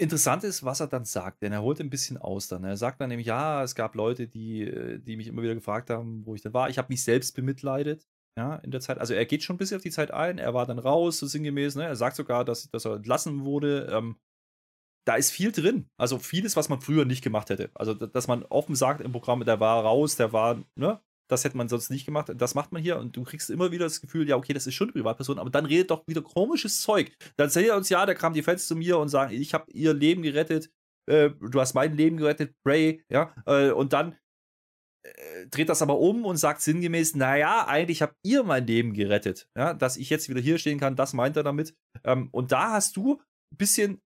Interessant ist, was er dann sagt, denn er holt ein bisschen aus dann. Er sagt dann nämlich, ja, es gab Leute, die, äh, die mich immer wieder gefragt haben, wo ich dann war. Ich habe mich selbst bemitleidet. ja, in der Zeit. Also er geht schon ein bisschen auf die Zeit ein, er war dann raus, so sinngemäß, ne? Er sagt sogar, dass, dass er entlassen wurde. Ähm, da ist viel drin. Also vieles, was man früher nicht gemacht hätte. Also, dass man offen sagt im Programm, der war raus, der war, ne? Das hätte man sonst nicht gemacht. Das macht man hier und du kriegst immer wieder das Gefühl, ja, okay, das ist schon eine Privatperson, aber dann redet doch wieder komisches Zeug. Dann erzählt er uns, ja, da kamen die Fans zu mir und sagen, ich habe ihr Leben gerettet, äh, du hast mein Leben gerettet, Bray, ja, äh, und dann äh, dreht das aber um und sagt sinngemäß, naja, eigentlich habt ihr mein Leben gerettet, ja, dass ich jetzt wieder hier stehen kann, das meint er damit. Ähm, und da hast du ein bisschen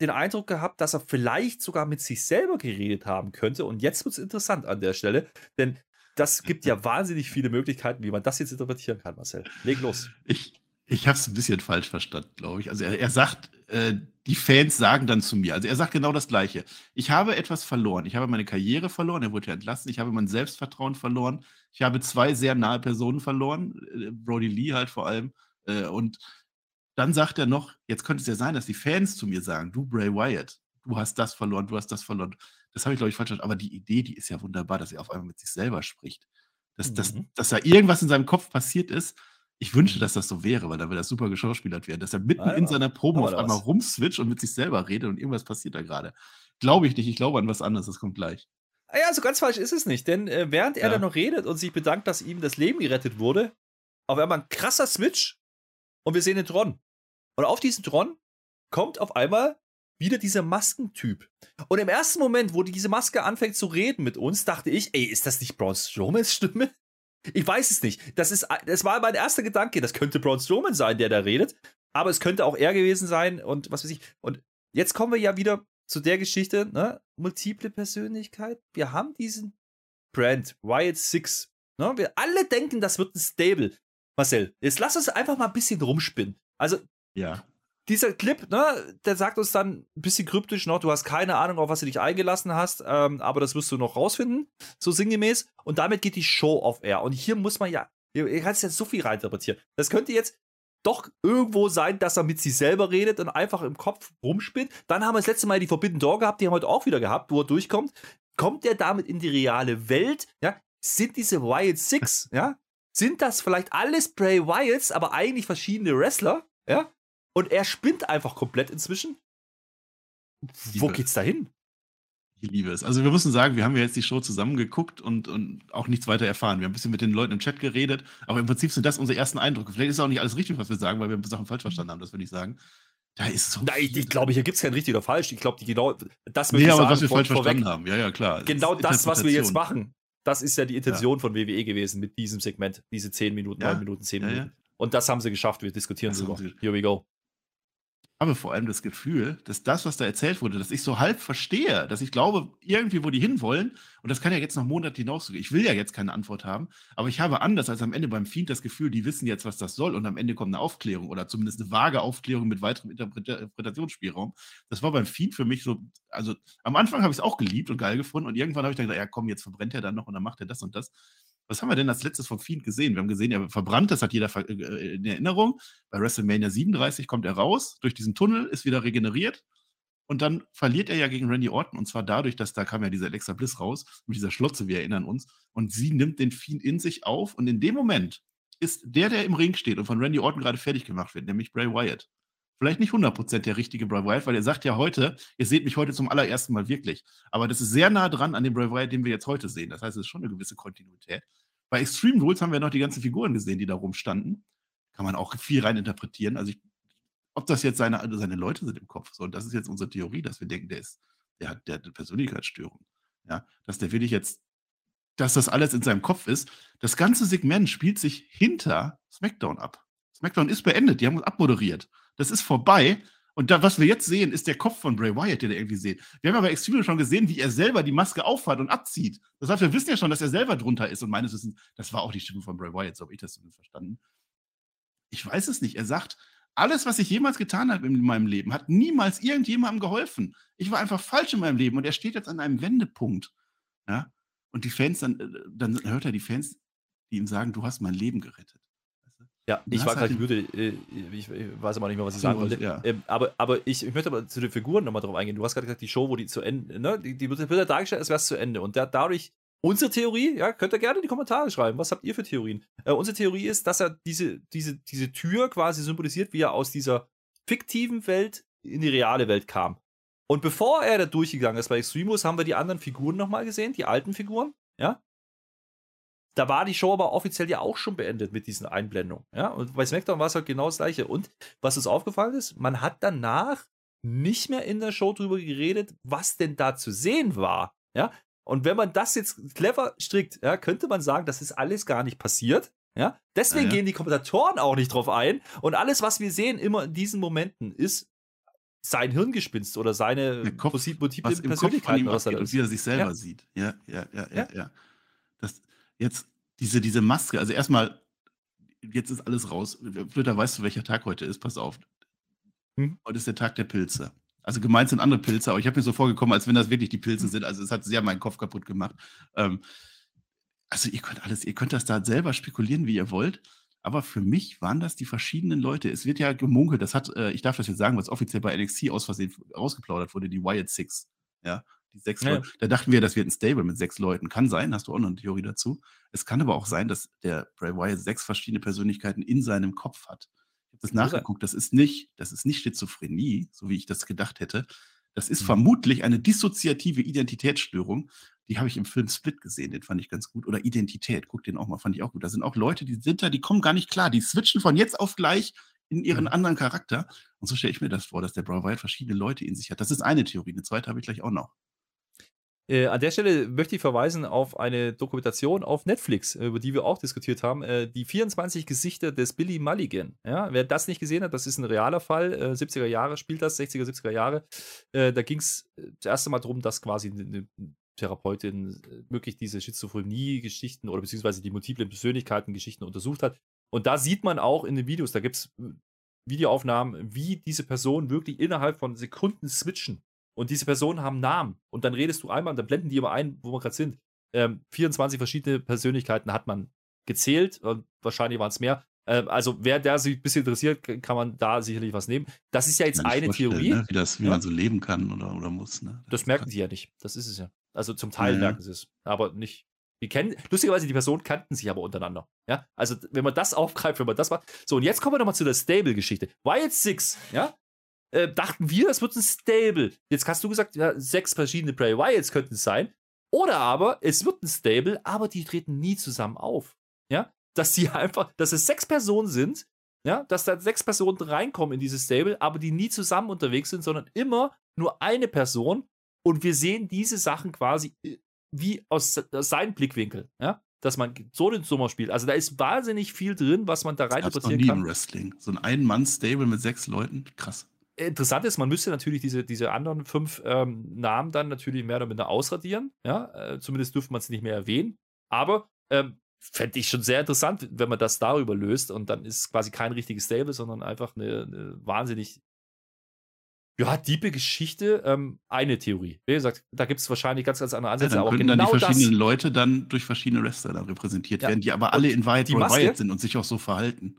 den Eindruck gehabt, dass er vielleicht sogar mit sich selber geredet haben könnte. Und jetzt wird es interessant an der Stelle, denn das gibt ja (laughs) wahnsinnig viele Möglichkeiten, wie man das jetzt interpretieren kann, Marcel. Leg los. Ich, ich habe es ein bisschen falsch verstanden, glaube ich. Also er, er sagt, äh, die Fans sagen dann zu mir, also er sagt genau das Gleiche. Ich habe etwas verloren. Ich habe meine Karriere verloren, er wurde ja entlassen. Ich habe mein Selbstvertrauen verloren. Ich habe zwei sehr nahe Personen verloren, äh, Brody Lee halt vor allem. Äh, und dann sagt er noch, jetzt könnte es ja sein, dass die Fans zu mir sagen, du Bray Wyatt, du hast das verloren, du hast das verloren. Das habe ich, glaube ich, falsch verstanden. Aber die Idee, die ist ja wunderbar, dass er auf einmal mit sich selber spricht. Dass, mhm. dass, dass da irgendwas in seinem Kopf passiert ist. Ich wünsche, dass das so wäre, weil da würde das super geschauspielert werden. Dass er mitten ah, ja. in seiner Probe auf einmal was. rumswitcht und mit sich selber redet und irgendwas passiert da gerade. Glaube ich nicht. Ich glaube an was anderes. Das kommt gleich. Ah ja, so ganz falsch ist es nicht. Denn äh, während er ja. dann noch redet und sich bedankt, dass ihm das Leben gerettet wurde, auf einmal ein krasser Switch und wir sehen den Tron. Und auf diesen Tron kommt auf einmal wieder dieser Maskentyp. Und im ersten Moment, wo diese Maske anfängt zu reden mit uns, dachte ich, ey, ist das nicht Braun Strowmans Stimme? Ich weiß es nicht. Das, ist, das war mein erster Gedanke. Das könnte Braun Strowman sein, der da redet. Aber es könnte auch er gewesen sein und was weiß ich. Und jetzt kommen wir ja wieder zu der Geschichte, ne? Multiple Persönlichkeit. Wir haben diesen Brand, Riot 6. Ne? Wir alle denken, das wird ein Stable. Marcel, jetzt lass uns einfach mal ein bisschen rumspinnen. Also, ja. Dieser Clip, ne, der sagt uns dann ein bisschen kryptisch noch, du hast keine Ahnung, auf was du dich eingelassen hast, ähm, aber das wirst du noch rausfinden, so sinngemäß. Und damit geht die Show auf Air. Und hier muss man ja, ihr kannst jetzt so viel reininterpretieren. Das könnte jetzt doch irgendwo sein, dass er mit sich selber redet und einfach im Kopf rumspinnt. Dann haben wir das letzte Mal die Forbidden Door gehabt, die haben wir heute auch wieder gehabt, wo er durchkommt. Kommt der damit in die reale Welt? Ja, sind diese Wild Six, ja, sind das vielleicht alles Bray Wyatts, aber eigentlich verschiedene Wrestler? Ja, und er spinnt einfach komplett inzwischen. Wo geht's da hin? Ich liebe es. Also wir müssen sagen, wir haben ja jetzt die Show zusammengeguckt und, und auch nichts weiter erfahren. Wir haben ein bisschen mit den Leuten im Chat geredet, aber im Prinzip sind das unsere ersten Eindrücke. Vielleicht ist auch nicht alles richtig, was wir sagen, weil wir Sachen falsch verstanden haben, das würde ich sagen. Da ist so. Nein, ich, ich glaube, hier gibt es kein richtig oder falsch. Ich glaube, genau das nee, aber sagen, was wir falsch vorweg, verstanden haben. Ja, ja, klar. Genau das, was wir jetzt machen, das ist ja die Intention ja. von WWE gewesen mit diesem Segment. Diese 10 Minuten, ja. 9 Minuten, 10 ja, Minuten. Und das haben sie geschafft. Wir diskutieren darüber. Here we go habe vor allem das Gefühl, dass das, was da erzählt wurde, dass ich so halb verstehe, dass ich glaube, irgendwie, wo die hinwollen, und das kann ja jetzt noch Monate hinausgehen. Ich will ja jetzt keine Antwort haben, aber ich habe anders als am Ende beim Fiend das Gefühl, die wissen jetzt, was das soll, und am Ende kommt eine Aufklärung oder zumindest eine vage Aufklärung mit weiterem Interpretationsspielraum. Das war beim Fiend für mich so, also am Anfang habe ich es auch geliebt und geil gefunden, und irgendwann habe ich dann gesagt, ja komm, jetzt verbrennt er dann noch und dann macht er das und das. Was haben wir denn als letztes von Fiend gesehen? Wir haben gesehen, er verbrannt, das hat jeder äh, in Erinnerung. Bei WrestleMania 37 kommt er raus, durch diesen Tunnel, ist wieder regeneriert. Und dann verliert er ja gegen Randy Orton. Und zwar dadurch, dass da kam ja dieser Alexa Bliss raus, mit dieser Schlotze, wir erinnern uns. Und sie nimmt den Fiend in sich auf. Und in dem Moment ist der, der im Ring steht und von Randy Orton gerade fertig gemacht wird, nämlich Bray Wyatt. Vielleicht nicht 100% der richtige Bray Wyatt, weil er sagt ja heute, ihr seht mich heute zum allerersten Mal wirklich. Aber das ist sehr nah dran an dem Bray Wyatt, den wir jetzt heute sehen. Das heißt, es ist schon eine gewisse Kontinuität. Bei Extreme Rules haben wir noch die ganzen Figuren gesehen, die da rumstanden. Kann man auch viel rein interpretieren. Also, ich, ob das jetzt seine, seine Leute sind im Kopf. So, und das ist jetzt unsere Theorie, dass wir denken, der, ist, der, hat, der hat eine Persönlichkeitsstörung. Ja, dass der wirklich jetzt, dass das alles in seinem Kopf ist. Das ganze Segment spielt sich hinter SmackDown ab. SmackDown ist beendet, die haben uns abmoderiert. Das ist vorbei. Und da, was wir jetzt sehen, ist der Kopf von Bray Wyatt, den er irgendwie sieht. Wir haben aber Extreme schon gesehen, wie er selber die Maske aufhat und abzieht. Das heißt, wir wissen ja schon, dass er selber drunter ist. Und meines Wissens, das war auch die Stimme von Bray Wyatt, so habe ich das zumindest verstanden. Ich weiß es nicht. Er sagt, alles, was ich jemals getan habe in meinem Leben, hat niemals irgendjemandem geholfen. Ich war einfach falsch in meinem Leben und er steht jetzt an einem Wendepunkt. Ja? Und die Fans, dann, äh, dann hört er die Fans, die ihm sagen, du hast mein Leben gerettet. Ja, ich war gerade halt müde. Äh, ich, weiß aber nicht mehr, was ich sagen wollte. Ja. Ähm, aber, aber ich, ich möchte aber zu den Figuren nochmal drauf eingehen. Du hast gerade gesagt, die Show, wo die zu Ende, ne, die, die wird ja dargestellt, als wäre es zu Ende. Und dadurch, Unsere Theorie, ja, könnt ihr gerne in die Kommentare schreiben. Was habt ihr für Theorien? Äh, unsere Theorie ist, dass er diese, diese, diese Tür quasi symbolisiert, wie er aus dieser fiktiven Welt in die reale Welt kam. Und bevor er da durchgegangen ist bei Extremus, haben wir die anderen Figuren nochmal gesehen, die alten Figuren, ja. Da war die Show aber offiziell ja auch schon beendet mit diesen Einblendungen, ja. Und bei SmackDown war es halt genau das Gleiche. Und was uns aufgefallen ist, man hat danach nicht mehr in der Show drüber geredet, was denn da zu sehen war, ja. Und wenn man das jetzt clever strickt, ja, könnte man sagen, das ist alles gar nicht passiert. Ja, deswegen ja, ja. gehen die Kommentatoren auch nicht drauf ein. Und alles, was wir sehen, immer in diesen Momenten, ist sein Hirngespinst oder seine Kopf, multiple was Persönlichkeit, was er und wie er sich selber ja. sieht. Ja, ja, ja, ja, ja. Das, jetzt diese, diese Maske, also erstmal, jetzt ist alles raus. Blöder, weißt du, welcher Tag heute ist? Pass auf. Hm? Heute ist der Tag der Pilze. Also gemeint sind andere Pilze, aber ich habe mir so vorgekommen, als wenn das wirklich die Pilze hm. sind. Also es hat sehr meinen Kopf kaputt gemacht. Ähm, also ihr könnt alles, ihr könnt das da selber spekulieren, wie ihr wollt. Aber für mich waren das die verschiedenen Leute. Es wird ja gemunkelt, das hat, äh, ich darf das jetzt sagen, was offiziell bei NXT aus Versehen rausgeplaudert wurde, die Wyatt Six. Ja, die sechs ja. Leute. Da dachten wir, das wird ein Stable mit sechs Leuten. Kann sein, hast du auch noch eine Theorie dazu. Es kann aber auch sein, dass der Bray Wyatt sechs verschiedene Persönlichkeiten in seinem Kopf hat. Ich habe das nachgeguckt, das ist nicht, das ist nicht Schizophrenie, so wie ich das gedacht hätte. Das ist mhm. vermutlich eine dissoziative Identitätsstörung, die habe ich im Film Split gesehen, den fand ich ganz gut. Oder Identität, guck den auch mal, fand ich auch gut. Da sind auch Leute, die sind da, die kommen gar nicht klar. Die switchen von jetzt auf gleich in ihren mhm. anderen Charakter. Und so stelle ich mir das vor, dass der Bray Wyatt verschiedene Leute in sich hat. Das ist eine Theorie. Eine zweite habe ich gleich auch noch. Äh, an der Stelle möchte ich verweisen auf eine Dokumentation auf Netflix, über die wir auch diskutiert haben. Äh, die 24 Gesichter des Billy Mulligan. Ja, wer das nicht gesehen hat, das ist ein realer Fall. Äh, 70er Jahre spielt das, 60er, 70er Jahre. Äh, da ging es das erste Mal darum, dass quasi eine, Therapeutin äh, wirklich diese Schizophrenie-Geschichten oder beziehungsweise die multiplen Persönlichkeiten-Geschichten untersucht hat. Und da sieht man auch in den Videos, da gibt es äh, Videoaufnahmen, wie diese Personen wirklich innerhalb von Sekunden switchen. Und diese Personen haben Namen. Und dann redest du einmal und dann blenden die immer ein, wo wir gerade sind. Ähm, 24 verschiedene Persönlichkeiten hat man gezählt und wahrscheinlich waren es mehr. Ähm, also, wer der sich ein bisschen interessiert, kann man da sicherlich was nehmen. Das ist ja jetzt eine Theorie. Ne? Wie, das, wie ja? man so leben kann oder, oder muss. Ne? Das, das merken sie ja nicht. Das ist es ja. Also zum Teil ja. merken sie es, aber nicht. Wir kennen, lustigerweise, die Personen kannten sich aber untereinander. Ja, also wenn man das aufgreift, wenn man das macht. So, und jetzt kommen wir nochmal zu der Stable-Geschichte. Wild Six, ja, äh, dachten wir, das wird ein Stable. Jetzt hast du gesagt, ja, sechs verschiedene Bray Wyatts könnten es sein. Oder aber, es wird ein Stable, aber die treten nie zusammen auf. Ja, dass sie (laughs) einfach, dass es sechs Personen sind, ja, dass da sechs Personen reinkommen in dieses Stable, aber die nie zusammen unterwegs sind, sondern immer nur eine Person und wir sehen diese Sachen quasi äh, wie aus, aus seinem Blickwinkel, ja, dass man so den Sommer spielt. Also da ist wahnsinnig viel drin, was man da rein interpretieren nie kann. Im Wrestling. So ein Ein-Mann-Stable mit sechs Leuten, krass. Interessant ist, man müsste natürlich diese, diese anderen fünf ähm, Namen dann natürlich mehr oder minder ausradieren. Ja, äh, zumindest dürfte man es nicht mehr erwähnen. Aber ähm, fände ich schon sehr interessant, wenn man das darüber löst und dann ist es quasi kein richtiges Stable, sondern einfach eine, eine wahnsinnig ja, diebe Geschichte, ähm, eine Theorie. Wie gesagt, da gibt es wahrscheinlich ganz, ganz andere Ansätze. Ja, dann aber genau dann die verschiedenen das, Leute dann durch verschiedene Wrestler dann repräsentiert ja. werden, die aber alle in Wahrheit Wyatt sind und sich auch so verhalten.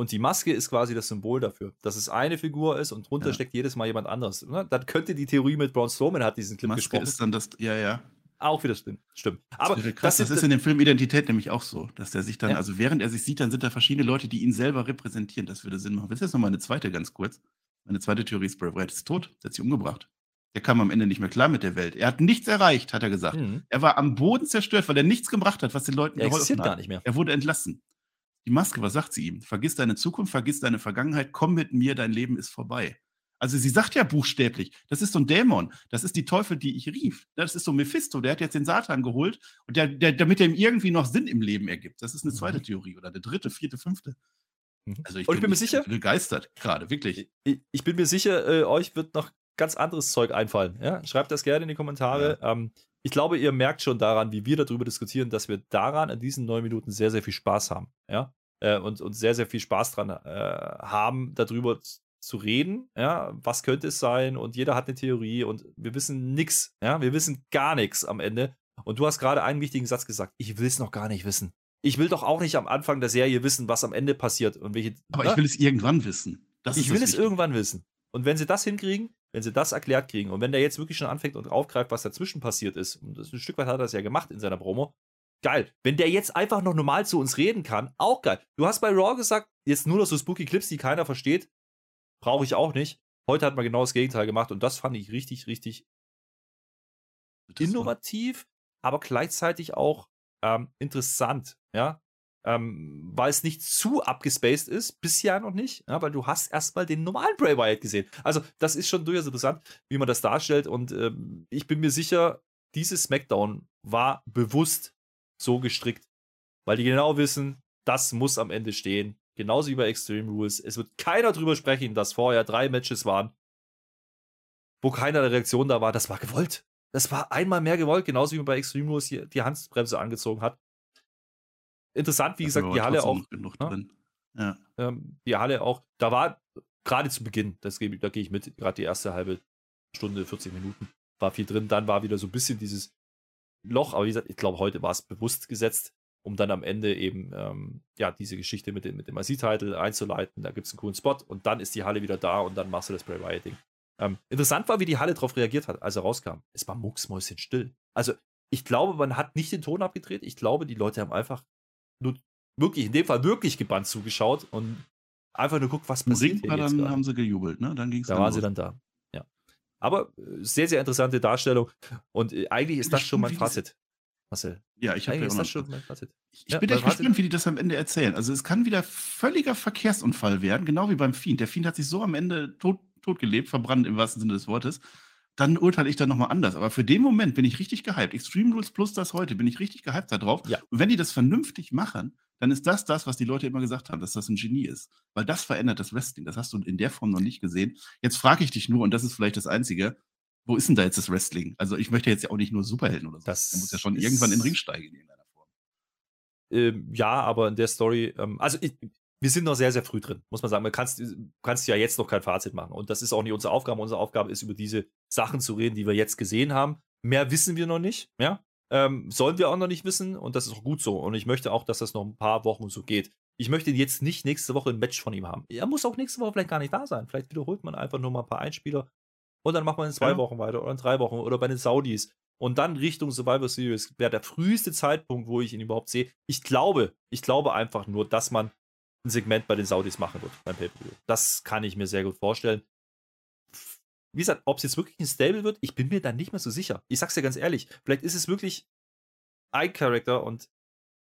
Und die Maske ist quasi das Symbol dafür, dass es eine Figur ist und drunter ja. steckt jedes Mal jemand anderes. Ne? Dann könnte die Theorie mit Braun Strowman hat diesen Clip Maske gesprochen. ist dann das, ja, ja. Auch wieder stimmt. Stimmt. Aber das, krass, das, ist, das ist in dem Film Identität nämlich auch so, dass der sich dann, ja. also während er sich sieht, dann sind da verschiedene Leute, die ihn selber repräsentieren. Das würde Sinn machen. Das ist jetzt nochmal eine zweite ganz kurz. Meine zweite Theorie ist, Bray Wyatt ist tot. Der hat sich umgebracht. Der kam am Ende nicht mehr klar mit der Welt. Er hat nichts erreicht, hat er gesagt. Mhm. Er war am Boden zerstört, weil er nichts gebracht hat, was den Leuten er geholfen hat. gar nicht mehr. Er wurde entlassen. Die Maske, was sagt sie ihm? Vergiss deine Zukunft, vergiss deine Vergangenheit, komm mit mir, dein Leben ist vorbei. Also sie sagt ja buchstäblich, das ist so ein Dämon, das ist die Teufel, die ich rief. Das ist so Mephisto, der hat jetzt den Satan geholt und der, der, damit er ihm irgendwie noch Sinn im Leben ergibt. Das ist eine zweite mhm. Theorie oder eine dritte, vierte, fünfte. Mhm. Also ich, und ich bin, mir sicher, begeistert gerade, wirklich. Ich, ich, bin mir sicher, äh, euch wird noch ganz anderes Zeug einfallen. Ja? Schreibt das gerne in die Kommentare. Ja. Ähm, ich glaube, ihr merkt schon daran, wie wir darüber diskutieren, dass wir daran in diesen neun Minuten sehr, sehr viel Spaß haben. Ja? Äh, und, und sehr, sehr viel Spaß dran äh, haben, darüber zu reden. Ja? Was könnte es sein? Und jeder hat eine Theorie und wir wissen nichts. Ja? Wir wissen gar nichts am Ende. Und du hast gerade einen wichtigen Satz gesagt. Ich will es noch gar nicht wissen. Ich will doch auch nicht am Anfang der Serie wissen, was am Ende passiert und welche. Aber ne? ich will es irgendwann wissen. Das ich will es irgendwann wissen. Und wenn sie das hinkriegen, wenn sie das erklärt kriegen und wenn der jetzt wirklich schon anfängt und aufgreift, was dazwischen passiert ist, und das ein Stück weit hat er das ja gemacht in seiner Promo, geil. Wenn der jetzt einfach noch normal zu uns reden kann, auch geil. Du hast bei Raw gesagt, jetzt nur noch so spooky Clips, die keiner versteht, brauche ich auch nicht. Heute hat man genau das Gegenteil gemacht und das fand ich richtig, richtig innovativ, aber gleichzeitig auch ähm, interessant, ja. Ähm, weil es nicht zu abgespaced ist, bisher noch nicht, ja, weil du hast erstmal den normalen Bray Wyatt gesehen. Also, das ist schon durchaus interessant, wie man das darstellt. Und ähm, ich bin mir sicher, dieses SmackDown war bewusst so gestrickt, weil die genau wissen, das muss am Ende stehen. Genauso wie bei Extreme Rules. Es wird keiner drüber sprechen, dass vorher drei Matches waren, wo keiner der Reaktion da war. Das war gewollt. Das war einmal mehr gewollt, genauso wie man bei Extreme Rules hier die Handbremse angezogen hat. Interessant, wie gesagt, die Halle auch. Ne? Ja. Ähm, die Halle auch, da war gerade zu Beginn, das, da gehe ich mit, gerade die erste halbe Stunde, 40 Minuten, war viel drin. Dann war wieder so ein bisschen dieses Loch, aber wie gesagt, ich glaube, heute war es bewusst gesetzt, um dann am Ende eben ähm, ja, diese Geschichte mit dem, mit dem IC-Title einzuleiten. Da gibt es einen coolen Spot und dann ist die Halle wieder da und dann machst du das Bray Wyatt-Ding. Ähm, interessant war, wie die Halle darauf reagiert hat, als er rauskam. Es war mucksmäuschen still. Also, ich glaube, man hat nicht den Ton abgedreht. Ich glaube, die Leute haben einfach nur wirklich, in dem Fall wirklich gebannt zugeschaut und einfach nur guckt, was passiert hier jetzt dann haben sie gejubelt, ne? Dann ging's Da dann waren los. sie dann da. Ja. Aber äh, sehr, sehr interessante Darstellung. Und äh, eigentlich ist das schon mein Fazit. Marcel. Ja, ich habe ja das schon mein Fazit. Ich, ich ja, bin echt gespannt, wie die das am Ende erzählen. Also es kann wieder völliger Verkehrsunfall werden, genau wie beim Fiend. Der Fiend hat sich so am Ende tot totgelebt, verbrannt im wahrsten Sinne des Wortes, dann urteile ich dann nochmal anders. Aber für den Moment bin ich richtig gehypt. Extreme Rules plus das heute, bin ich richtig gehypt darauf. Ja. Und wenn die das vernünftig machen, dann ist das das, was die Leute immer gesagt haben, dass das ein Genie ist. Weil das verändert das Wrestling. Das hast du in der Form noch nicht gesehen. Jetzt frage ich dich nur, und das ist vielleicht das Einzige, wo ist denn da jetzt das Wrestling? Also ich möchte jetzt ja auch nicht nur Superhelden oder so. Das muss ja schon irgendwann in den Ring steigen in irgendeiner Form. Ähm, ja, aber in der Story, ähm, also ich, wir sind noch sehr, sehr früh drin, muss man sagen. Man kannst, kannst ja jetzt noch kein Fazit machen. Und das ist auch nicht unsere Aufgabe. Unsere Aufgabe ist, über diese Sachen zu reden, die wir jetzt gesehen haben. Mehr wissen wir noch nicht, ja. Ähm, sollen wir auch noch nicht wissen und das ist auch gut so. Und ich möchte auch, dass das noch ein paar Wochen so geht. Ich möchte jetzt nicht nächste Woche ein Match von ihm haben. Er muss auch nächste Woche vielleicht gar nicht da sein. Vielleicht wiederholt man einfach nur mal ein paar Einspieler und dann macht man in zwei ja. Wochen weiter oder in drei Wochen oder bei den Saudis. Und dann Richtung Survivor Series wäre der früheste Zeitpunkt, wo ich ihn überhaupt sehe. Ich glaube, ich glaube einfach nur, dass man ein Segment bei den Saudis machen wird beim Pay-Per-View. Das kann ich mir sehr gut vorstellen. Wie gesagt, ob es jetzt wirklich ein Stable wird, ich bin mir da nicht mehr so sicher. Ich sag's dir ganz ehrlich, vielleicht ist es wirklich ein Charakter und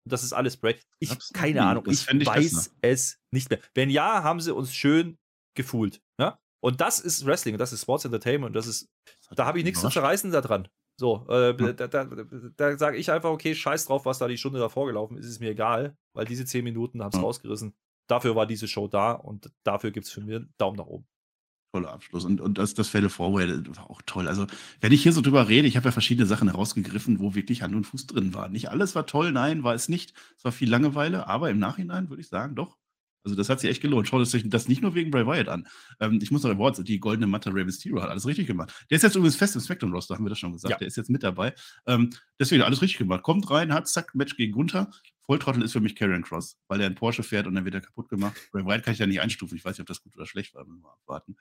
das ist alles Bray. Ich Absolut. keine Ahnung, ich, ich weiß das, ne? es nicht mehr. Wenn ja, haben sie uns schön gefühlt. Ja? Und das ist Wrestling, das ist Sports Entertainment und das ist, da habe ich nichts zu zerreißen daran. So, äh, da, da, da sage ich einfach, okay, scheiß drauf, was da die Stunde davor gelaufen ist, ist mir egal, weil diese 10 Minuten haben es mhm. rausgerissen. Dafür war diese Show da und dafür gibt es für mich einen Daumen nach oben. Toller Abschluss. Und, und das, das Fatal Forward war auch toll. Also, wenn ich hier so drüber rede, ich habe ja verschiedene Sachen herausgegriffen, wo wirklich Hand und Fuß drin war. Nicht alles war toll, nein, war es nicht. Es war viel Langeweile, aber im Nachhinein würde ich sagen, doch, also das hat sich echt gelohnt. Schaut euch das nicht nur wegen Bray Wyatt an. Ähm, ich muss noch Awards, die goldene Matte Rey Mysterio hat alles richtig gemacht. Der ist jetzt übrigens fest im Spectrum-Roster, haben wir das schon gesagt. Ja. Der ist jetzt mit dabei. Ähm, deswegen alles richtig gemacht. Kommt rein, hat zack, Match gegen Gunther. Volltrottel ist für mich Karrion Cross, weil er einen Porsche fährt und dann wird er kaputt gemacht. Bray Wyatt kann ich ja nicht einstufen. Ich weiß nicht, ob das gut oder schlecht war. Müssen wir abwarten.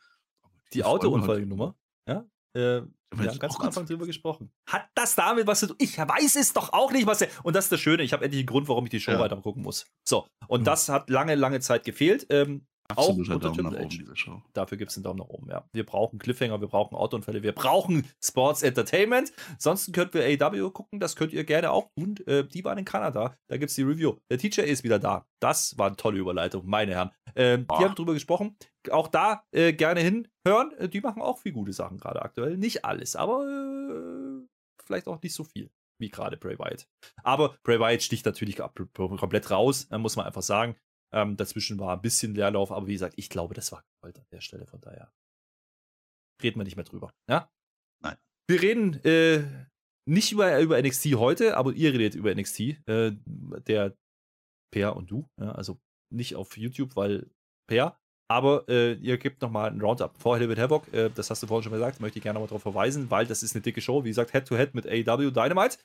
Die Autounfallnummer, ja? Äh, wir haben ganz am Anfang drüber gesprochen. Hat das damit was zu tun? Ich weiß es doch auch nicht, was er. Und das ist das Schöne, ich habe endlich einen Grund, warum ich die Show ja. weiter gucken muss. So, und mhm. das hat lange, lange Zeit gefehlt. Ähm, Absoluter Daumen nach oben, diese Show. Dafür gibt es einen Daumen nach oben, ja. Wir brauchen Cliffhanger, wir brauchen Autounfälle, wir brauchen Sports Entertainment. Ansonsten könnt wir AW gucken, das könnt ihr gerne auch tun. Äh, die waren in Kanada, da gibt es die Review. Der Teacher ist wieder da. Das war eine tolle Überleitung, meine Herren. Ähm, die haben drüber gesprochen. Auch da äh, gerne hinhören. Äh, die machen auch viel gute Sachen gerade aktuell. Nicht alles, aber äh, vielleicht auch nicht so viel wie gerade Bray Wyatt. Aber Bray Wyatt sticht natürlich komplett raus, muss man einfach sagen. Ähm, dazwischen war ein bisschen Leerlauf, aber wie gesagt, ich glaube, das war gewollt an der Stelle, von daher reden wir nicht mehr drüber. Ja? Nein. Wir reden äh, nicht über, über NXT heute, aber ihr redet über NXT, äh, der Per und du, ja, also nicht auf YouTube, weil Per, aber äh, ihr gebt nochmal ein Roundup vor Hell with Havoc, äh, das hast du vorhin schon gesagt, möchte ich gerne mal darauf verweisen, weil das ist eine dicke Show, wie gesagt, Head-to-Head -head mit AEW Dynamite.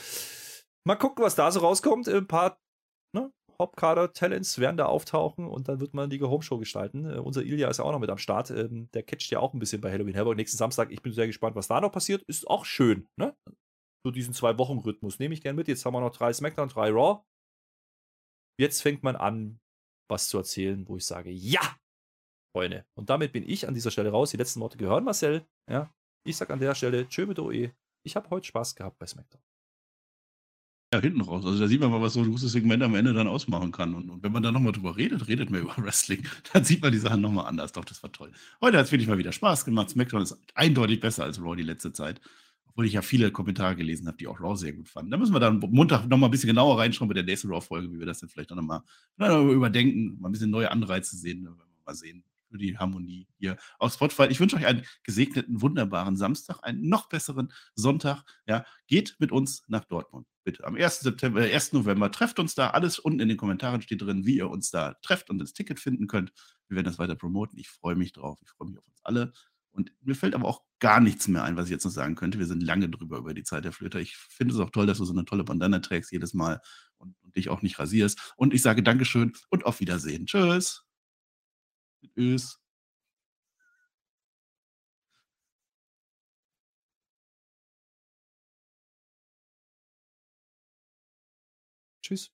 Mal gucken, was da so rauskommt. Ein paar Hauptkader-Talents werden da auftauchen und dann wird man die Home-Show gestalten. Äh, unser Ilya ist ja auch noch mit am Start. Ähm, der catcht ja auch ein bisschen bei Halloween Havoc nächsten Samstag. Ich bin sehr gespannt, was da noch passiert. Ist auch schön, ne? So diesen Zwei-Wochen-Rhythmus nehme ich gern mit. Jetzt haben wir noch drei SmackDown, drei Raw. Jetzt fängt man an, was zu erzählen, wo ich sage, ja, Freunde. Und damit bin ich an dieser Stelle raus. Die letzten Worte gehören Marcel. Ja, ich sage an der Stelle, tschö mit OE. Ich habe heute Spaß gehabt bei SmackDown. Ja, hinten raus. Also da sieht man mal, was so ein gutes Segment am Ende dann ausmachen kann. Und, und wenn man dann nochmal drüber redet, redet man (laughs) über Wrestling, dann sieht man die Sachen nochmal anders. Doch, das war toll. Heute hat es wirklich mal wieder Spaß gemacht. SmackDown ist eindeutig besser als Raw die letzte Zeit. Obwohl ich ja viele Kommentare gelesen habe, die auch Raw sehr gut fanden. Da müssen wir dann Montag nochmal ein bisschen genauer reinschauen bei der nächsten Raw-Folge, wie wir das dann vielleicht nochmal überdenken, mal ein bisschen neue Anreize sehen. Mal sehen, für die Harmonie hier auf Spotify. Ich wünsche euch einen gesegneten, wunderbaren Samstag, einen noch besseren Sonntag. Ja, geht mit uns nach Dortmund. Bitte. Am 1. September, äh, 1. November trefft uns da. Alles unten in den Kommentaren steht drin, wie ihr uns da trefft und das Ticket finden könnt. Wir werden das weiter promoten. Ich freue mich drauf. Ich freue mich auf uns alle. Und mir fällt aber auch gar nichts mehr ein, was ich jetzt noch sagen könnte. Wir sind lange drüber über die Zeit der Flöter. Ich finde es auch toll, dass du so eine tolle Bandana trägst jedes Mal und, und dich auch nicht rasierst. Und ich sage Dankeschön und auf Wiedersehen. Tschüss. Tschüss. Tschüss.